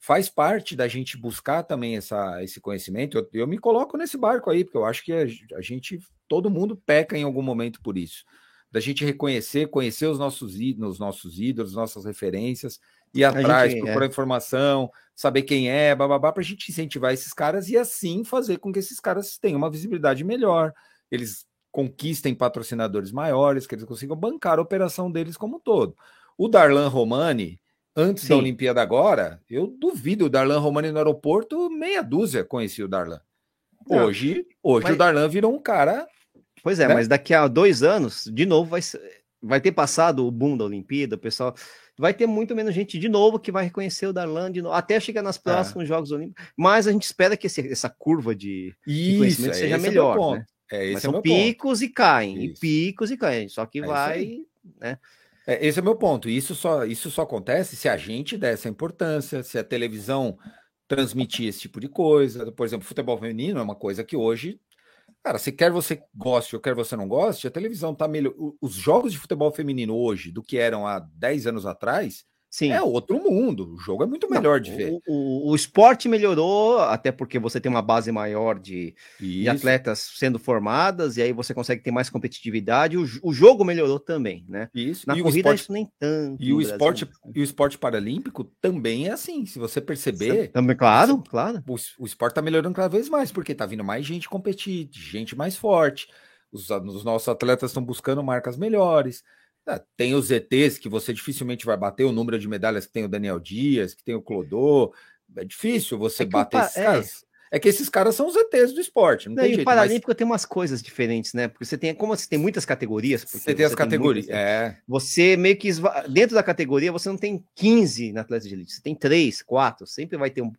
faz parte da gente buscar também essa, esse conhecimento. Eu, eu me coloco nesse barco aí, porque eu acho que a, a, gente, todo mundo peca em algum momento por isso. Da gente reconhecer, conhecer os nossos, os nossos ídolos, nossas referências, ir atrás, gente, procurar é. informação, saber quem é, bababá, para a gente incentivar esses caras e assim fazer com que esses caras tenham uma visibilidade melhor, eles conquistem patrocinadores maiores, que eles consigam bancar a operação deles como um todo. O Darlan Romani, antes Sim. da Olimpíada agora, eu duvido o Darlan Romani no aeroporto, meia dúzia conhecia o Darlan. Hoje, hoje mas... o Darlan virou um cara. Pois é, né? mas daqui a dois anos, de novo, vai, vai ter passado o boom da Olimpíada, o pessoal vai ter muito menos gente de novo que vai reconhecer o Darlan de novo, até chegar nos é. próximos é. Jogos Olímpicos. Mas a gente espera que esse, essa curva de, Isso, de conhecimento seja é melhor. Né? É, Mas são é picos ponto. e caem, Isso. e picos e caem. Só que vai, né? É, esse é o meu ponto. Isso só, isso só acontece se a gente der essa importância, se a televisão transmitir esse tipo de coisa. Por exemplo, futebol feminino é uma coisa que hoje, cara, se quer você goste ou quer você não goste, a televisão tá melhor. Os jogos de futebol feminino hoje do que eram há 10 anos atrás Sim. É outro mundo. O jogo é muito melhor Não, de ver. O, o, o, esporte melhorou, até porque você tem uma base maior de, de, atletas sendo formadas, e aí você consegue ter mais competitividade. O, o jogo melhorou também, né? Isso. Na e corrida, esporte, isso nem tanto. E o, esporte, e o esporte paralímpico também é assim. Se você perceber. Também, claro, claro. O, o esporte está melhorando cada vez mais, porque está vindo mais gente competir, gente mais forte. Os, os nossos atletas estão buscando marcas melhores. Ah, tem os ETs que você dificilmente vai bater o número de medalhas que tem o Daniel Dias, que tem o Clodô. É difícil você é bater esses é, caras. É que esses caras são os ETs do esporte. Não, não tem e jeito, o Paralímpico mas... tem umas coisas diferentes, né? Porque você tem, como você tem muitas categorias. Você tem você as categorias. Muitas, é. Você meio que dentro da categoria você não tem 15 na atleta de elite, você tem 3, 4, sempre vai ter um.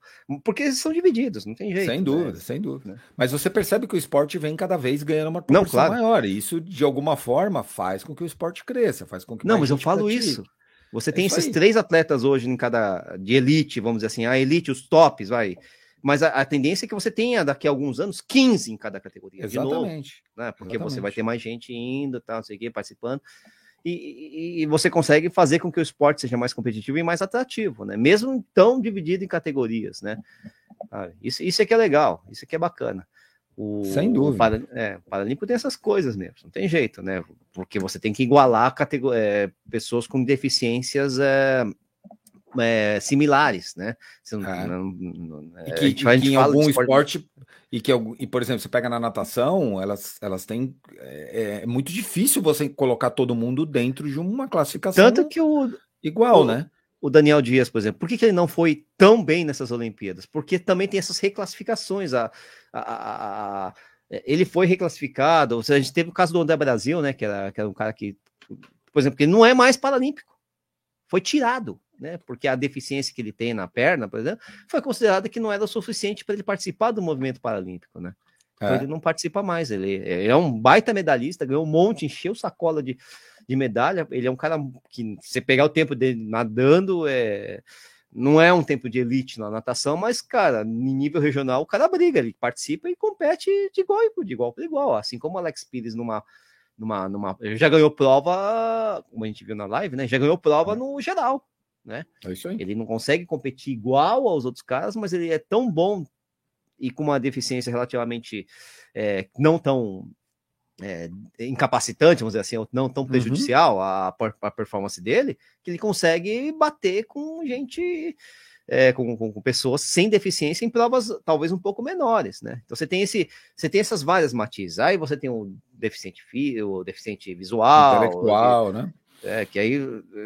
Porque eles são divididos, não tem jeito. Sem né? dúvida, né? sem dúvida. Né? Mas você percebe que o esporte vem cada vez ganhando uma proporção não, claro. maior. E isso, de alguma forma, faz com que o esporte cresça, faz com que. Não, mas eu falo pratique. isso. Você é tem esses aí. três atletas hoje em cada de elite, vamos dizer assim, a elite, os tops, vai mas a, a, tendência é que você tenha daqui a alguns anos 15 em cada categoria. Exatamente. Novo, né? Porque Exatamente. você vai ter mais gente indo, tal, não sei o quê, participando. E, e, e, você consegue fazer com que o esporte seja mais competitivo e mais atrativo, né? Mesmo tão dividido em categorias, né? Ah, isso, isso é que é legal, isso é que é bacana. O, Sem dúvida. O, para, é, Paralímpico tem essas coisas mesmo, não tem jeito, né? Porque você tem que igualar é, pessoas com deficiências é, é, similares, né? Você é. não, não, e que, gente, que em algum esporte, esporte, e que, e por exemplo, você pega na natação, elas, elas têm. É, é, muito difícil você colocar todo mundo dentro de uma classificação. Tanto que o. Igual, o, né? O Daniel Dias, por exemplo, por que, que, ele não foi tão bem nessas Olimpíadas? Porque também tem essas reclassificações. A, a, a, a ele foi reclassificado. a gente teve o caso do André Brasil, né? Que era, que era um cara que, por exemplo, que não é mais paralímpico. Foi tirado né? Porque a deficiência que ele tem na perna, por exemplo, foi considerada que não era o suficiente para ele participar do movimento paralímpico, né? Então é. ele não participa mais. Ele, ele, é um baita medalhista, ganhou um monte, encheu sacola de, de medalha. Ele é um cara que, se pegar o tempo dele nadando, é, não é um tempo de elite na natação, mas, cara, em nível regional, o cara briga, ele participa e compete de igual, de igual para igual. Assim como o Alex Pires numa. Numa, numa, já ganhou prova, como a gente viu na live, né? Já ganhou prova é. no geral né? É isso aí. Ele não consegue competir igual aos outros caras, mas ele é tão bom e com uma deficiência relativamente é, não tão é, incapacitante, vamos dizer assim, ou não tão uhum. prejudicial à, performance dele, que ele consegue bater com gente, é, com, com, com, pessoas sem deficiência em provas talvez um pouco menores, né? Então você tem esse, você tem essas várias matizes. Aí você tem o deficiente físico, o deficiente visual, intelectual, né? É, que aí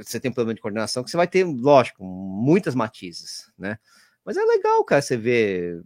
você tem um problema de coordenação que você vai ter, lógico, muitas matizes, né? Mas é legal, cara, você ver.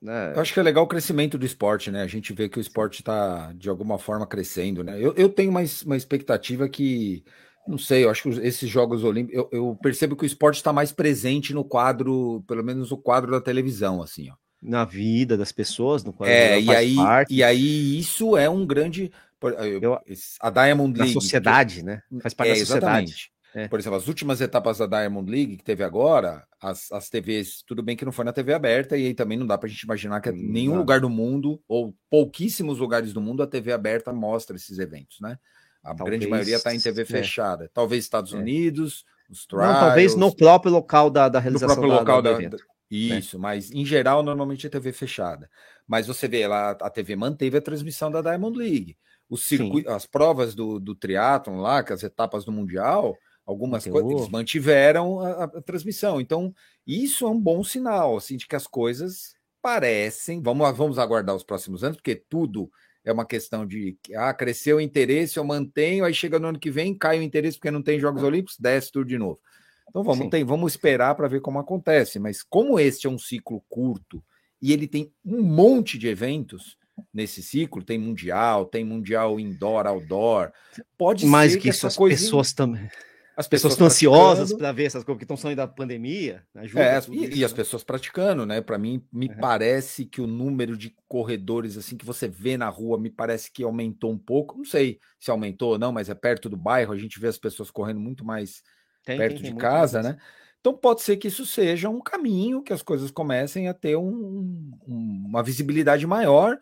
né? Eu acho que é legal o crescimento do esporte, né? A gente vê que o esporte está, de alguma forma, crescendo, né? Eu, eu tenho uma, uma expectativa que, não sei, eu acho que esses Jogos Olímpicos, eu, eu percebo que o esporte está mais presente no quadro, pelo menos no quadro da televisão, assim, ó. Na vida das pessoas, no quadro É, e aí, parte. e aí isso é um grande eu, a Diamond League. Na sociedade, né? Faz parte é, da sociedade. É. Por exemplo, as últimas etapas da Diamond League que teve agora, as, as TVs, tudo bem que não foi na TV aberta, e aí também não dá para a gente imaginar que hum, nenhum não. lugar do mundo, ou pouquíssimos lugares do mundo, a TV aberta mostra esses eventos, né? A talvez, grande maioria está em TV é. fechada. Talvez Estados é. Unidos, os trials, não, talvez no próprio local da, da realização no próprio local da, do evento. Da, né? isso, né? mas em geral, normalmente é TV fechada. Mas você vê lá, a TV manteve a transmissão da Diamond League. O circuito, as provas do, do triatlon lá, que as etapas do Mundial, algumas coisas, eles mantiveram a, a, transmissão. Então, isso é um bom sinal, assim, de que as coisas parecem. Vamos, vamos aguardar os próximos anos, porque tudo é uma questão de ah, cresceu o interesse, eu mantenho, aí chega no ano que vem, cai o interesse porque não tem Jogos Olímpicos, desce tudo de novo. Então vamos, tem, vamos esperar para ver como acontece. Mas como este é um ciclo curto e ele tem um monte de eventos nesse ciclo, tem mundial, tem mundial indoor, outdoor, pode Mais ser que, que isso, as pessoas também as pessoas estão ansiosas para ver essas coisas que estão saindo da pandemia. Ajuda é, e, isso, e, as né? pessoas praticando, né? Para mim, me uhum. parece que o número de corredores assim que você vê na rua me parece que aumentou um pouco. Não sei se aumentou ou não, mas é perto do bairro. A gente vê as pessoas correndo muito mais tem, perto tem, de casa, né? Então pode ser que isso seja um caminho que as coisas comecem a ter um, um, uma visibilidade maior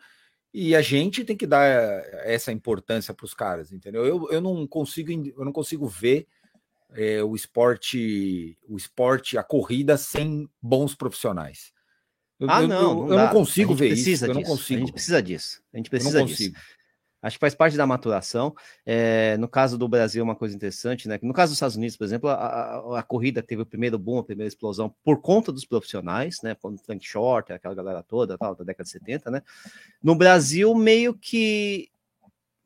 e a gente tem que dar essa importância para os caras, entendeu? Eu, eu não consigo eu não consigo ver é, o esporte, o esporte, a corrida sem bons profissionais. Eu, ah, não, eu, não, eu não consigo ver isso. Eu não consigo. A gente precisa disso. A gente precisa disso. Acho que faz parte da maturação. É, no caso do Brasil, uma coisa interessante, né? No caso dos Estados Unidos, por exemplo, a, a, a, corrida teve o primeiro boom, a primeira explosão por conta dos profissionais, né? Quando Frank Short, aquela galera toda, tal, da década de 70, né? No Brasil, meio que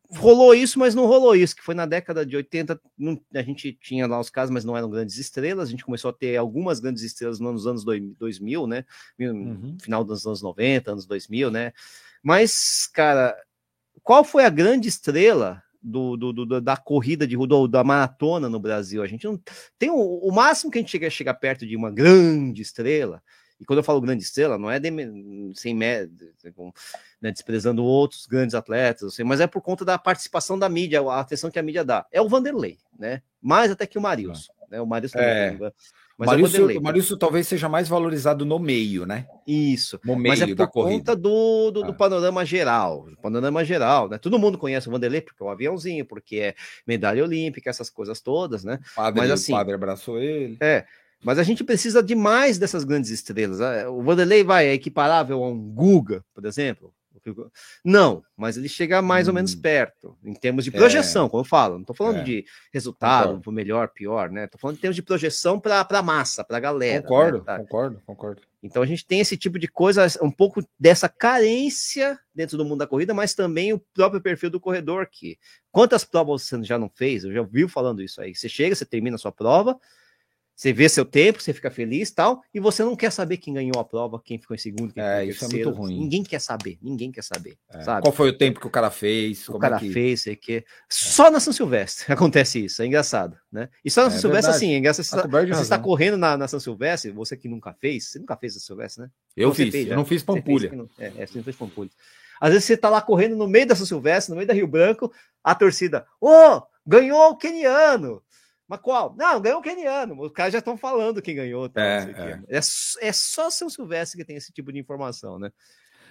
rolou isso, mas não rolou isso, que foi na década de 80, não, a gente tinha lá os casos, mas não eram grandes estrelas, a gente começou a ter algumas grandes estrelas nos anos 2000, né, uhum. final dos anos 90, anos 2000, né, mas, cara, qual foi a grande estrela do, do, do, da corrida de do, da maratona no Brasil? A gente não tem o, o máximo que a gente chega perto de uma grande estrela, e quando eu falo grande estrela, não é de, sem né, desprezando outros grandes atletas, assim, mas é por conta da participação da mídia, a atenção que a mídia dá. É o Vanderlei, né? Mais até que o Marilson. Né? O Marilson é. Mas é o Marilson talvez seja mais valorizado no meio, né? Isso. No meio mas é por conta do, do, do, ah. panorama geral. Panorama geral, né? Todo mundo conhece o Vanderlei porque é um aviãozinho, porque é medalha olímpica, essas coisas todas, né? Padre, mas assim, o padre abraçou ele. É. Mas a gente precisa de mais dessas grandes estrelas. Ah, o Vanderlei vai é equiparável a um Guga, por exemplo? Não, mas ele chega mais hum. ou menos hum. perto, em termos de projeção, é. como eu falo. Não estou falando é. de resultado, concordo. melhor, pior, né? Estou falando em termos de projeção para a massa, para a galera. Concordo, né? tá? concordo, concordo. Então a gente tem esse tipo de coisa, um pouco dessa carência dentro do mundo da corrida, mas também o próprio perfil do corredor que quantas provas você já não fez? Eu já ouvi falando isso aí. Você chega, você termina a sua prova, você vê seu tempo, você fica feliz tal, e você não quer saber quem ganhou a prova, quem ficou em segundo, quem é, isso terceiro. é muito ruim. Ninguém quer saber, ninguém quer saber, é. sabe? Qual foi o tempo que o cara fez? O cara é que... fez, sei que. Só na São Silvestre acontece isso, é engraçado, né? E só na é São Silvestre, assim, é engraçado. Você, está, você está correndo na, na, São Silvestre, você que nunca fez, você nunca fez a Silvestre, né? Eu você fiz, fez, eu não fiz Pampulha. É, é, você não fez Pampulha. Às vezes você tá lá correndo no meio da São Silvestre, no meio da Rio Branco, a torcida, ô, oh, ganhou o keniano! Mas qual? Não, ganhou o Keniano. Os caras já estão falando quem ganhou. Tá, é, é. é, é só São Silvestre que tem esse tipo de informação, né?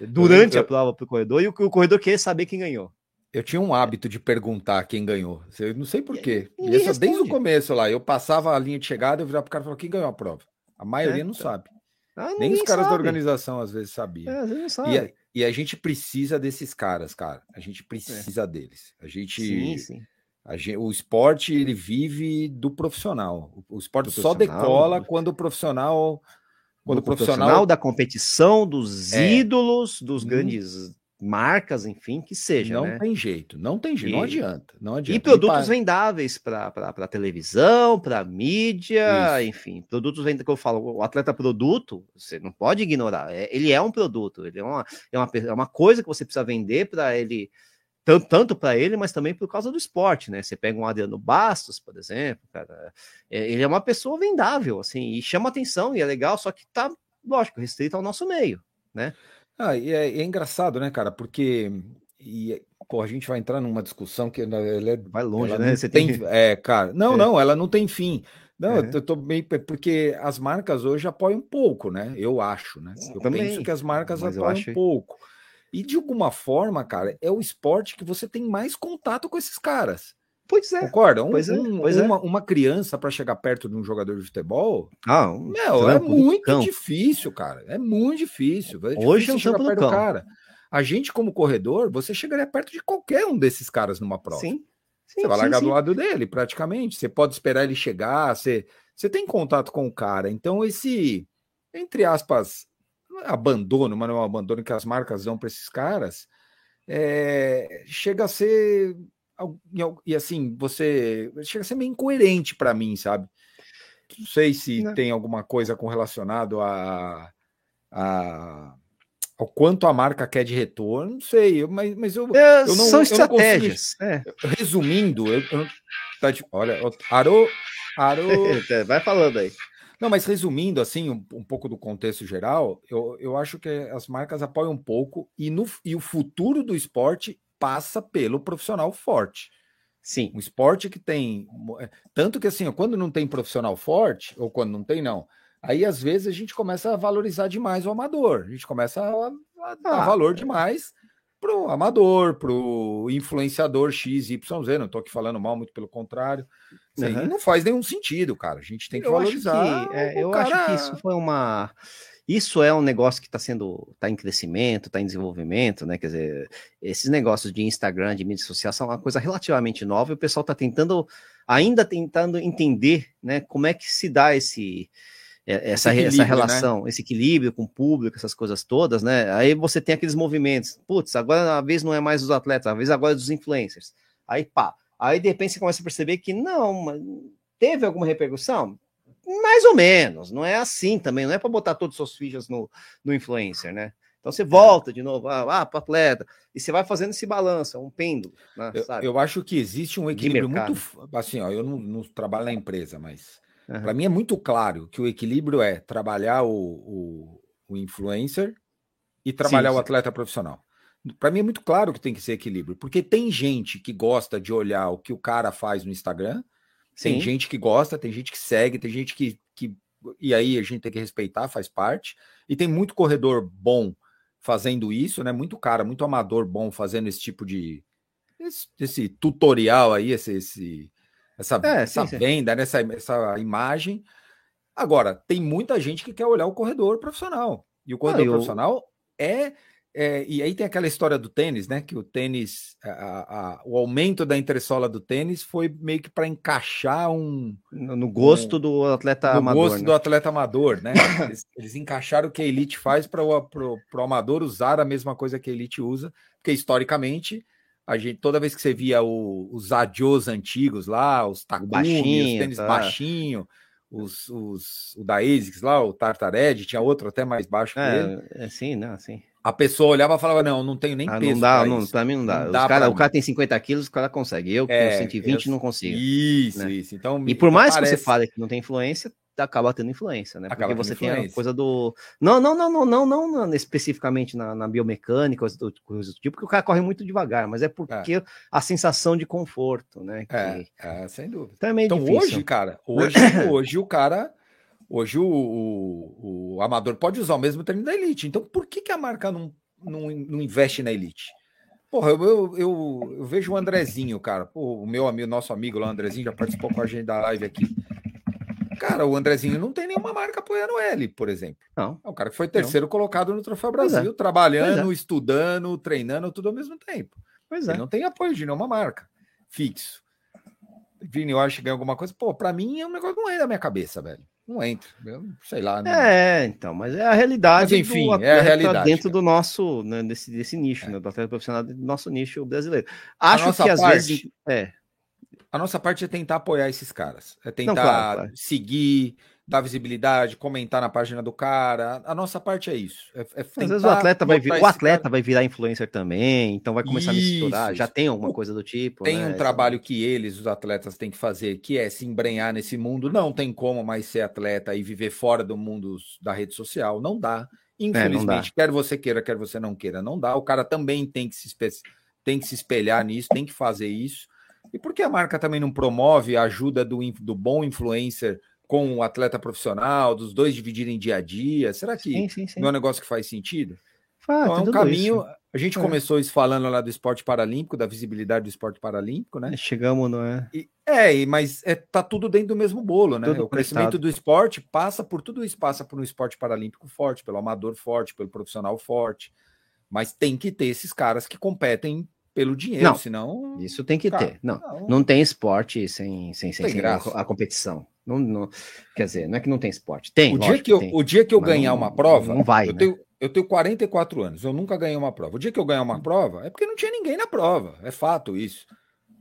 Durante eu, eu, a prova para o corredor, e o, o, corredor quer saber quem ganhou. Eu tinha um hábito de perguntar quem ganhou. Eu não sei porquê. Isso desde o começo lá. Eu passava a linha de chegada, eu virava para o cara e falava quem ganhou a prova. A maioria é, não então. sabe. Ah, Nem os caras sabe. da organização às vezes sabiam. É, às vezes sabe. e, a, e, a, gente precisa desses caras, cara. A gente precisa deles. A gente. Sim, sim Gente, o esporte ele vive do profissional. O esporte só decola quando o profissional quando o profissional... profissional da competição, dos é. ídolos, dos hum. grandes marcas, enfim, que seja. Não né? tem jeito, não tem jeito, e... não adianta, não adianta. E produtos e vendáveis para televisão, para mídia, Isso. enfim, produtos vendáveis que eu falo, o atleta produto, você não pode ignorar. É, ele é um produto, ele é uma, é uma, é uma coisa que você precisa vender para ele tanto, tanto para ele, mas também por causa do esporte, né? Você pega um Adriano Bastos, por exemplo, cara, é, ele é uma pessoa vendável, assim, e chama atenção, e é legal, só que tá, lógico, restrito ao nosso meio, né? Ah, e é, é engraçado, né, cara, porque e, pô, a gente vai entrar numa discussão que ela é, vai longe, né? Você tem, tem, é, cara, não, é. não, ela não tem fim. Não, é. eu tô meio porque as marcas hoje apoiam um pouco, né? Eu acho, né? Eu Também, penso que as marcas apoiam acho... um pouco. E de alguma forma, cara, é o esporte que você tem mais contato com esses caras. Pois é. Concorda? Um, pois é, pois uma, é. uma, criança para chegar perto de um jogador de futebol, ah, um meu, é muito difícil, cara. É muito difícil. É Hoje difícil é um perto do cara. A gente, como corredor, você chegaria perto de qualquer um desses caras numa prova. Sim. Sim, você vai sim, largar sim. do lado dele, praticamente. Você pode esperar ele chegar, você, você tem contato com o cara. Então, esse, entre aspas, abandono, mas não é um abandono que as marcas dão para esses caras, é, chega a ser. E assim, você. Chega a ser meio incoerente para mim, sabe? Não sei se não. tem alguma coisa com relacionado a, a ao quanto a marca quer de retorno, não sei, mas, mas eu, é, eu não São estratégias. Não consigo, é. Resumindo, eu, eu, tá de, olha, Aro, Aro... É, vai falando aí. Não, mas resumindo, assim, um, um, pouco do contexto geral, eu, eu acho que as marcas apoiam um pouco e, no, e o futuro do esporte passa pelo profissional forte. Sim. Um esporte que tem. É, tanto que, assim, quando não tem profissional forte, ou quando não tem, não, Aí, às vezes, a gente começa a valorizar demais o amador. A gente começa a, a dar ah, valor demais pro amador, pro influenciador X, Y, Não estou aqui falando mal, muito pelo contrário. Uhum. Não faz nenhum sentido, cara. A gente tem que eu valorizar. Acho que, é, eu cara... acho que isso foi uma. Isso é um negócio que está sendo, está em crescimento, está em desenvolvimento, né? Quer dizer, esses negócios de Instagram, de mídia social, são uma coisa relativamente nova e o pessoal está tentando, ainda tentando entender, né? Como é que se dá esse, essa, essa né? relação, né? esse equilíbrio com o público, essas coisas todas, né? Aí você tem aqueles movimentos, putz, agora a vez não é mais dos atletas, a vez agora é dos influencers. Aí pá, aí de repente você começa a perceber que não, teve alguma repercussão? Mais ou menos, não é assim também, não é para botar todos os seus fichas no, no influencer, né? Então você volta de novo, ah, ah para atleta, e você vai fazendo esse balanço, é um pêndulo. Né, eu, eu, acho que existe um equilíbrio muito. Assim, ó, eu não, não trabalho na empresa, mas Uhum. Para mim é muito claro que o equilíbrio é trabalhar o, o, o influencer e trabalhar sim, o atleta profissional. Para mim é muito claro que tem que ser equilíbrio, porque tem gente que gosta de olhar o que o cara faz no Instagram, sim. tem gente que gosta, tem gente que segue, tem gente que, que. E aí a gente tem que respeitar, faz parte. E tem muito corredor bom fazendo isso, né? Muito cara, muito amador bom fazendo esse tipo de. Esse, esse tutorial aí, esse, esse essa, é, essa sim, venda, sim. Essa, essa imagem. Agora, tem muita gente que quer olhar o corredor profissional. E o corredor ah, eu... profissional é, é, E aí tem aquela história do tênis, né? Que o tênis, a, a, o aumento da entressola do tênis foi meio que para encaixar um. No gosto um, do atleta no amador. No gosto né? do atleta amador, né? eles, eles encaixaram o que a elite faz para o amador usar a mesma coisa que a elite usa, porque historicamente a gente, toda vez que você via o, os adios antigos lá, os Takumi, os tênis tá. baixinho, os, os, o da ASICS lá, o Tartared, tinha outro até mais baixo que é, ele. É, sim, não, sim. A pessoa olhava e falava, não, não tenho nem ah, peso. Não dá, pra, não, pra mim não dá. Não dá cara, o cara tem 50 quilos, o cara consegue. Eu que é, tenho 120 eu... não consigo. Isso, né? isso. Então, e por mais parece... que você fale que não tem influência, acaba tendo influência, né? Acaba Porque você tem a coisa do. Não, não, não, não, não, não, não especificamente na, na biomecânica, coisa do, coisa do tipo, porque o cara corre muito devagar, mas é porque é. a sensação de conforto, né? Que... É, é, sem dúvida. Então, é então hoje, cara, hoje, hoje o cara. Hoje o, o, o, amador pode usar o mesmo treino da elite. Então, por que, que a marca não, não, não investe na elite? Porra, eu, eu, eu, eu, vejo o Andrezinho, cara. Pô, o meu amigo, nosso amigo lá, o Andrezinho, já participou com a gente da live aqui. Cara, o Andrezinho não tem nenhuma marca apoiando ele, por exemplo. Não. É um cara que foi terceiro não. colocado no Troféu Brasil, é. trabalhando, é. estudando, treinando, tudo ao mesmo tempo. Pois é. Ele não tem apoio de nenhuma marca fixo. Vini, eu acho que ganha alguma coisa. Pô, pra mim é um negócio que não entra na minha cabeça, velho. Não entra. Eu, sei lá. Não... É, então, mas é a realidade. Mas, enfim, é a realidade. Dentro cara. do nosso, né, desse, desse nicho, é. né, do atleta profissional do nosso nicho brasileiro. Acho que às parte, vezes. É a nossa parte é tentar apoiar esses caras. É tentar Não, claro, claro. seguir, dar visibilidade, comentar na página do cara. A nossa parte é isso. É, é Às vezes o atleta vai vir, o atleta cara... vai virar influencer também, então vai começar isso, a misturar. Já tem alguma coisa do tipo. Tem né? um trabalho que eles, os atletas, têm que fazer, que é se embrenhar nesse mundo. Não tem como mais ser atleta e viver fora do mundo da rede social. Não dá. Infelizmente, é, não dá. quer você queira, quer você não queira, não dá. O cara também tem que se, tem que se espelhar nisso, tem que fazer isso. E por que a marca também não promove a ajuda do, do bom influencer com o atleta profissional, dos dois dividirem dia a dia? Será que sim, sim, sim. não é um negócio que faz sentido? Ah, então, é um caminho. Isso. A gente é. começou isso falando lá do esporte paralímpico, da visibilidade do esporte paralímpico, né? Chegamos, não é? E, é, mas é, tá tudo dentro do mesmo bolo, né? Tudo o crescimento do esporte passa por tudo isso, passa por um esporte paralímpico forte, pelo amador forte, pelo profissional forte. Mas tem que ter esses caras que competem pelo dinheiro, não, senão. Isso tem que cara, ter. Não, não, não, tem esporte sem, sem, sem, sem a, competição. Não, não, quer dizer, não é que não tem esporte. Tem. O, dia, que eu, tem, o dia que eu ganhar uma prova. Não vai. Eu, né? tenho, eu tenho 44 anos, eu nunca ganhei uma prova. O dia que eu ganhar uma prova é porque não tinha ninguém na prova. É fato isso.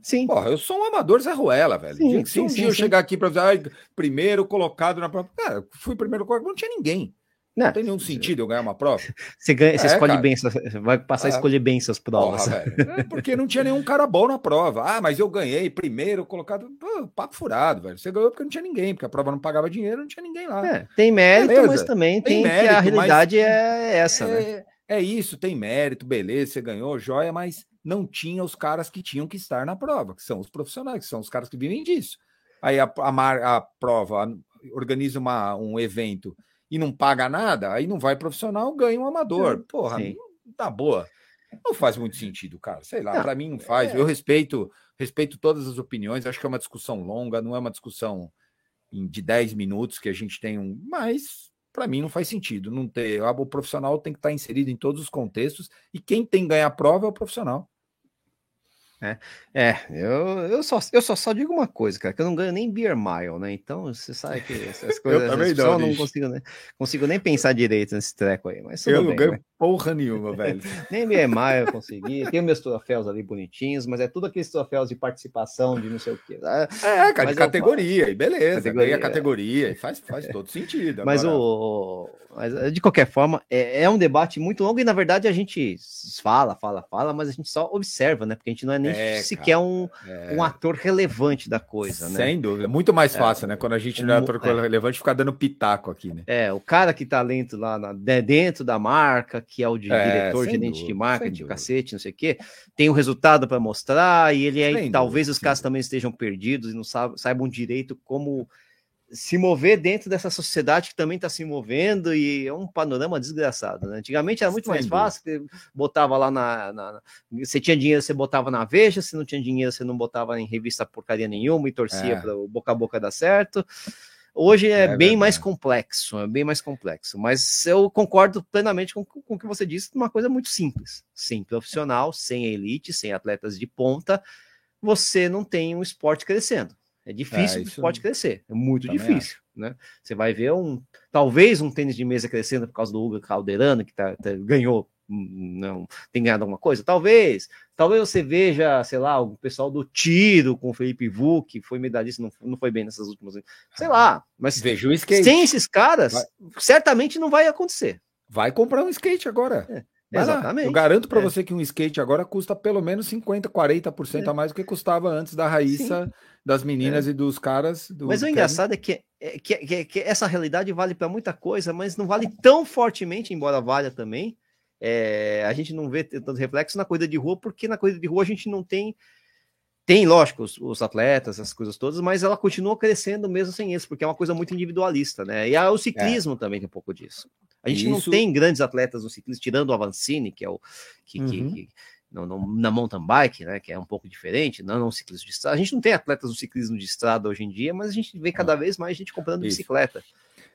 Sim. Porra, eu sou um amador Zé Ruela, velho. Sim, se um sim, dia sim, eu chegar aqui para dizer, primeiro colocado na prova. Cara, fui primeiro colocado, não tinha ninguém. Não, tem nenhum sentido eu ganhar uma prova. Você, ganha, você é, escolhe cara. bem, você vai passar a é. escolher bem suas provas. Porra, é porque não tinha nenhum cara bom na prova. Ah, mas eu ganhei primeiro colocado. Pô, papo furado, velho. Você ganhou porque não tinha ninguém, porque a prova não pagava dinheiro, não tinha ninguém lá. É, tem mérito, beleza. mas também tem, tem mérito, que a realidade é essa, né? é, né? É isso, tem mérito, beleza, você ganhou, joia, mas não tinha os caras que tinham que estar na prova, que são os profissionais, que são os caras que vivem disso. Aí a, a, a prova organiza uma, um evento e não paga nada, aí não vai profissional, ganha um amador. Porra, Sim. tá boa. Não faz muito sentido, cara. Sei lá, para mim não faz. É... Eu respeito, respeito todas as opiniões. Acho que é uma discussão longa, não é uma discussão de 10 minutos que a gente tem um, mas para mim não faz sentido não ter. O profissional tem que estar inserido em todos os contextos e quem tem que ganhar a prova é o profissional. É, é eu, eu, só, eu só, só digo uma coisa, cara, que eu não ganho nem beer mile, né? Então você sabe que essas coisas eu não, não consigo, né? consigo nem pensar direito nesse treco aí. Mas eu não ganho né? Porra nenhuma, velho. nem mile eu consegui. Tenho meus troféus ali bonitinhos, mas é tudo aqueles troféus de participação, de não sei o quê. Né? É, cara, de categoria, e beleza. Categoria, ganha categoria, faz, faz todo sentido. Mas, o, mas de qualquer forma, é, é um debate muito longo e na verdade a gente fala, fala, fala, mas a gente só observa, né? Porque a gente não é nem é, sequer um, é... um ator relevante da coisa, né? Sem dúvida. Muito mais é. fácil, né? Quando a gente não é ator é. relevante, ficar dando pitaco aqui, né? É, o cara que tá dentro lá na, dentro da marca, que é o de é, diretor, gerente dúvida, de marketing, cacete, não sei o quê, tem o um resultado para mostrar, e ele aí, talvez dúvida, os caras também estejam perdidos e não saibam direito como se mover dentro dessa sociedade que também está se movendo e é um panorama desgraçado. Né? Antigamente era muito Sem mais fácil, você botava lá na, na, Você tinha dinheiro, você botava na Veja, se não tinha dinheiro, você não botava em revista porcaria nenhuma e torcia é. para o boca a boca dar certo. Hoje é, é bem verdade. mais complexo, é bem mais complexo, mas eu concordo plenamente com, com o que você disse, uma coisa muito simples. Sem profissional, sem elite, sem atletas de ponta, você não tem um esporte crescendo. É difícil é, o esporte crescer, é muito difícil, acho. né? Você vai ver um, talvez um tênis de mesa crescendo por causa do Hugo Calderano, que tá, tá, ganhou, não tem ganhado alguma coisa, talvez. Talvez você veja, sei lá, o pessoal do tiro com o Felipe Vu, que foi medalhista, não, não foi bem nessas últimas, sei lá. Mas Vejo o skate. sem esses caras, vai. certamente não vai acontecer. Vai comprar um skate agora. É. Exatamente. Eu garanto para é. você que um skate agora custa pelo menos 50, 40% é. a mais do que custava antes da Raíssa, Sim. das meninas é. e dos caras. Do mas o engraçado é que, é, que, que, que essa realidade vale para muita coisa, mas não vale tão fortemente, embora valha também. É, a gente não vê tanto reflexo na corrida de rua, porque na corrida de rua a gente não tem tem, lógico, os, os, atletas, as coisas todas, mas ela continua crescendo mesmo sem isso, porque é uma coisa muito individualista, né? E a, o ciclismo é. também tem um pouco disso. A gente isso... não tem grandes atletas no ciclismo, tirando o Avancini, que é o que, uhum. que, que no, no, na mountain bike, né? Que é um pouco diferente, não no ciclismo de estrada. A gente não tem atletas no ciclismo de estrada hoje em dia, mas a gente vê cada vez mais gente comprando isso. bicicleta.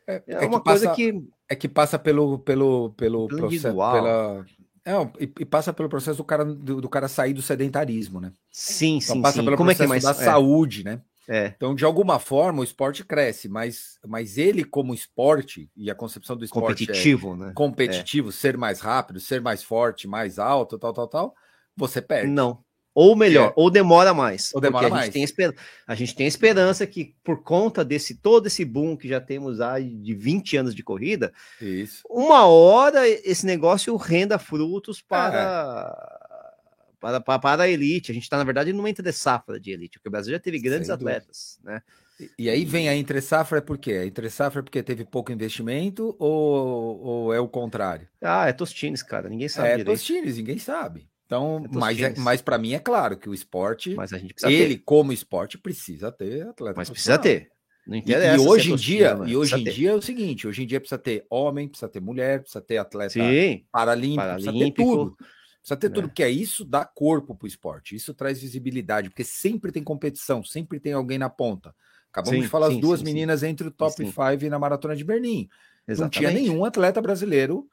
É, é, é uma coisa passa, que é que passa pelo pelo pelo, processo, pela é, e, e, passa pelo processo do cara, do, do, cara sair do sedentarismo, né? Sim, então, sim, passa sim. pelo Como processo é que é mais... da é. saúde, né? É. Então, de alguma forma, o esporte cresce, mas, mas ele, como esporte, e a concepção do esporte competitivo, é né? competitivo, ser mais rápido, ser mais forte, mais alto, tal, tal, tal, você perde. Não. Ou melhor, é. ou demora mais. Ou demora a mais. Gente tem esper... A gente tem esperança que, por conta desse todo esse boom que já temos aí de 20 anos de corrida, Isso. uma hora esse negócio renda frutos para. É. Para, para, para, a elite, a gente está, na verdade, numa entre safra de elite, porque o Brasil já teve grandes Sem atletas, né? E, e aí vem a entre safra, por quê? A entre safra é porque teve pouco investimento ou, ou é o contrário? Ah, é Tostines, cara, ninguém sabe. É direito. Tostines, ninguém sabe. Então, é mas, é, mas para mim é claro que o esporte, ele ter. como esporte precisa ter atleta. Mas precisa ter. Não interessa. E, e hoje em dia, e hoje em dia é o seguinte, hoje em dia precisa ter homem, precisa ter mulher, precisa ter atleta Sim, paralímpico, paralímpico, precisa ter tudo. Precisa ter tudo, porque é isso dá corpo para o esporte, isso traz visibilidade, porque sempre tem competição, sempre tem alguém na ponta. Acabamos sim, de falar sim, as duas sim, meninas entre o top 5 na maratona de Berlim. Exatamente. Não tinha nenhum atleta brasileiro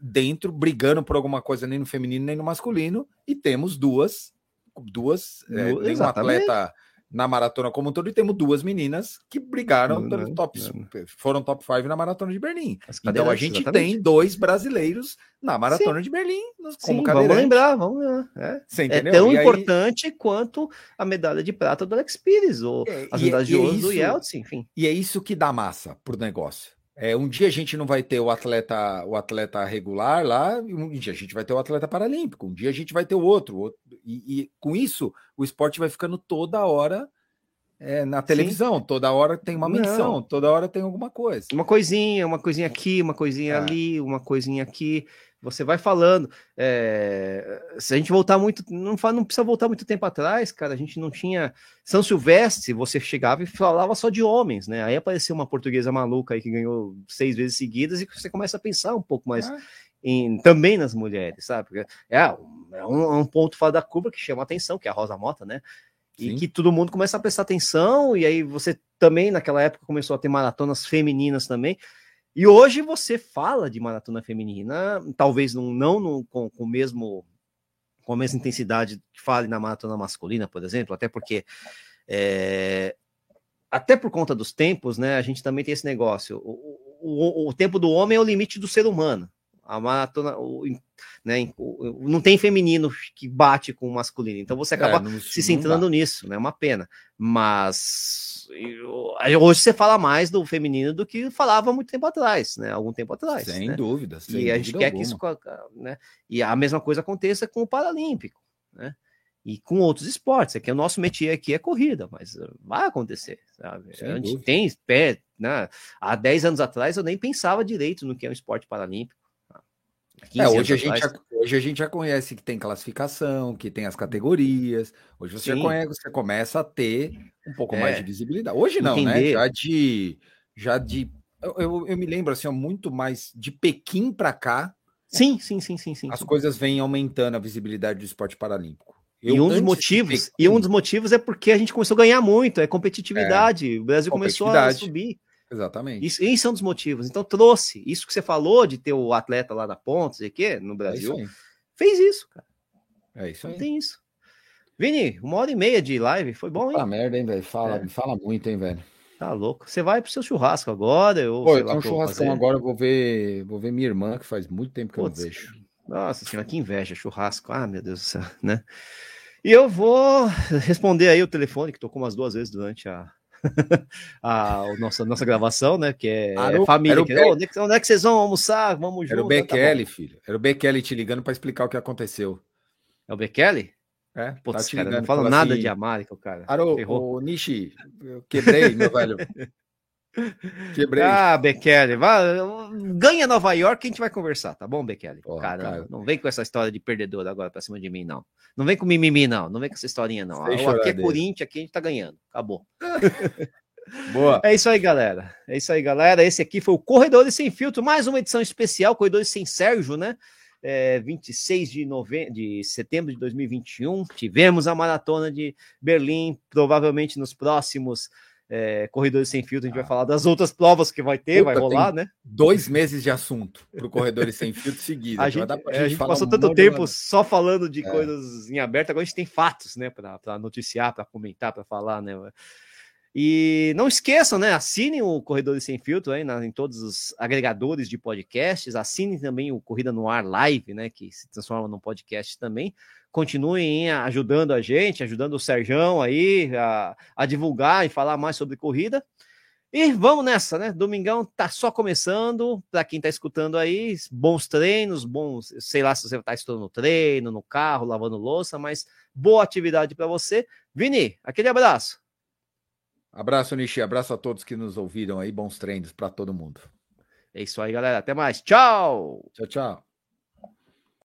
dentro, brigando por alguma coisa nem no feminino nem no masculino, e temos duas, duas, é, nenhum atleta na maratona como um todo, e temos duas meninas que brigaram não, top, não. foram top 5 na maratona de Berlim. Então a gente exatamente. tem dois brasileiros na maratona Sim. de Berlim como Sim, Vamos lembrar, vamos lembrar. É, é tão e importante aí... quanto a medalha de prata do Alex Pires, ou é, as medalhas de é ouro do Yeltsin, enfim. E é isso que dá massa pro negócio. É, um dia a gente não vai ter o atleta, o atleta regular lá, e um dia a gente vai ter o atleta paralímpico, um dia a gente vai ter o outro. outro e, e, com isso, o esporte vai ficando toda hora é, na televisão, Sim. toda hora tem uma menção, não. toda hora tem alguma coisa. Uma coisinha, uma coisinha aqui, uma coisinha é. ali, uma coisinha aqui. Você vai falando. É, se a gente voltar muito, não, não precisa voltar muito tempo atrás, cara. A gente não tinha São Silvestre. Você chegava e falava só de homens, né? Aí apareceu uma portuguesa maluca aí que ganhou seis vezes seguidas e você começa a pensar um pouco mais. É. Em, também nas mulheres, sabe? É, é um, é um ponto fora da curva que chama atenção, que é a Rosa Mota, né? E Sim. que todo mundo começa a prestar atenção, e aí você também, naquela época, começou a ter maratonas femininas também. E hoje você fala de maratona feminina, talvez não, não com, com, o mesmo, com a mesma intensidade que fale na maratona masculina, por exemplo, até porque é, até por conta dos tempos, né? A gente também tem esse negócio. O, o, o tempo do homem é o limite do ser humano. A maratona, o, né, não tem feminino que bate com o masculino, então você acaba é, não, se centrando nisso, né? É uma pena. Mas hoje você fala mais do feminino do que falava muito tempo atrás, né? Algum tempo atrás. Sem né? dúvida. Sem e a gente quer alguma. que isso, né? E a mesma coisa aconteça com o Paralímpico, né? E com outros esportes, é que o nosso métier aqui é corrida, mas vai acontecer, sabe? Sem a gente dúvida. tem pé, né? Há 10 anos atrás eu nem pensava direito no que é um esporte paralímpico. É, hoje, a gente já, hoje a gente já conhece que tem classificação, que tem as categorias. Hoje você, já conhece, você começa a ter um pouco é. mais de visibilidade. Hoje não, né? Entender. né? Já de. Já de eu, eu, eu, me lembro assim, muito mais de Pequim para cá. Sim, sim, sim, sim, sim. As sim. coisas vêm aumentando a visibilidade do esporte paralímpico. Eu, e um dos motivos, e um dos motivos é porque a gente começou a ganhar muito, é competitividade. É, o Brasil começou a subir. Exatamente. Isso, isso é um dos motivos. Então trouxe isso que você falou de ter o atleta lá da ponta, sei que no Brasil, é fez isso, cara. É isso aí. tem isso. Vini, uma hora e meia de live, foi bom, hein? Merda, hein, velho? Fala, é. fala muito, hein, velho? Tá louco. Você vai pro seu churrasco agora? Eu, Pô, eu tenho um churrascão agora, eu vou ver, vou ver minha irmã, que faz muito tempo que Putz, eu não vejo. Nossa senhora, que inveja, churrasco. Ah, meu Deus do céu, né? E eu vou responder aí o telefone, que tocou umas duas vezes durante a, a, a nossa, nossa gravação, né? Que é, é família. Que, oh, onde, é que, onde, é que, vocês vão almoçar? Vamos junto. Era o Bekele, tá filho. Era o Bekele te ligando para explicar o que aconteceu. É o Bekele? É, Putz, tá cara, não fala nada assim, de América, cara. Aro, o Nishi, eu quebrei, meu velho. Quebrei. Ah, Bekele, vai, ganha Nova York, a gente vai conversar, tá bom, Bekele? cara, cara, não vem com essa história de perdedor agora pra cima de mim, não. Não vem com mimimi, não. Não vem com essa historinha, não. Aqui é Corinthians, aqui a gente tá ganhando. Acabou. Boa. É isso aí, galera. É isso aí, galera. Esse aqui foi o Corredores Sem Filtro, mais uma edição especial, Corredores Sem Sérgio, né? É, 26 de, nove... de setembro de 2021. Tivemos a maratona de Berlim, provavelmente nos próximos é, Corredores Sem Filtro, a gente ah. vai falar das outras provas que vai ter, Puta, vai rolar, né? Dois meses de assunto para o Corredores Sem Filtro seguido. A gente, gente, é, a gente passou um tanto tempo só falando de é. coisas em aberto, agora a gente tem fatos, né, para noticiar, para comentar, para falar, né? E não esqueçam, né? Assinem o Corredores Sem Filtro aí na, em todos os agregadores de podcasts. Assinem também o Corrida no Ar Live, né? Que se transforma num podcast também continuem ajudando a gente, ajudando o Serjão aí a, a divulgar e falar mais sobre corrida. E vamos nessa, né? Domingão tá só começando. Para quem tá escutando aí, bons treinos, bons, sei lá se você tá estudando no treino, no carro, lavando louça, mas boa atividade para você. Vini, aquele abraço. Abraço, Nishi. Abraço a todos que nos ouviram aí. Bons treinos para todo mundo. É isso aí, galera. Até mais. Tchau. Tchau, tchau.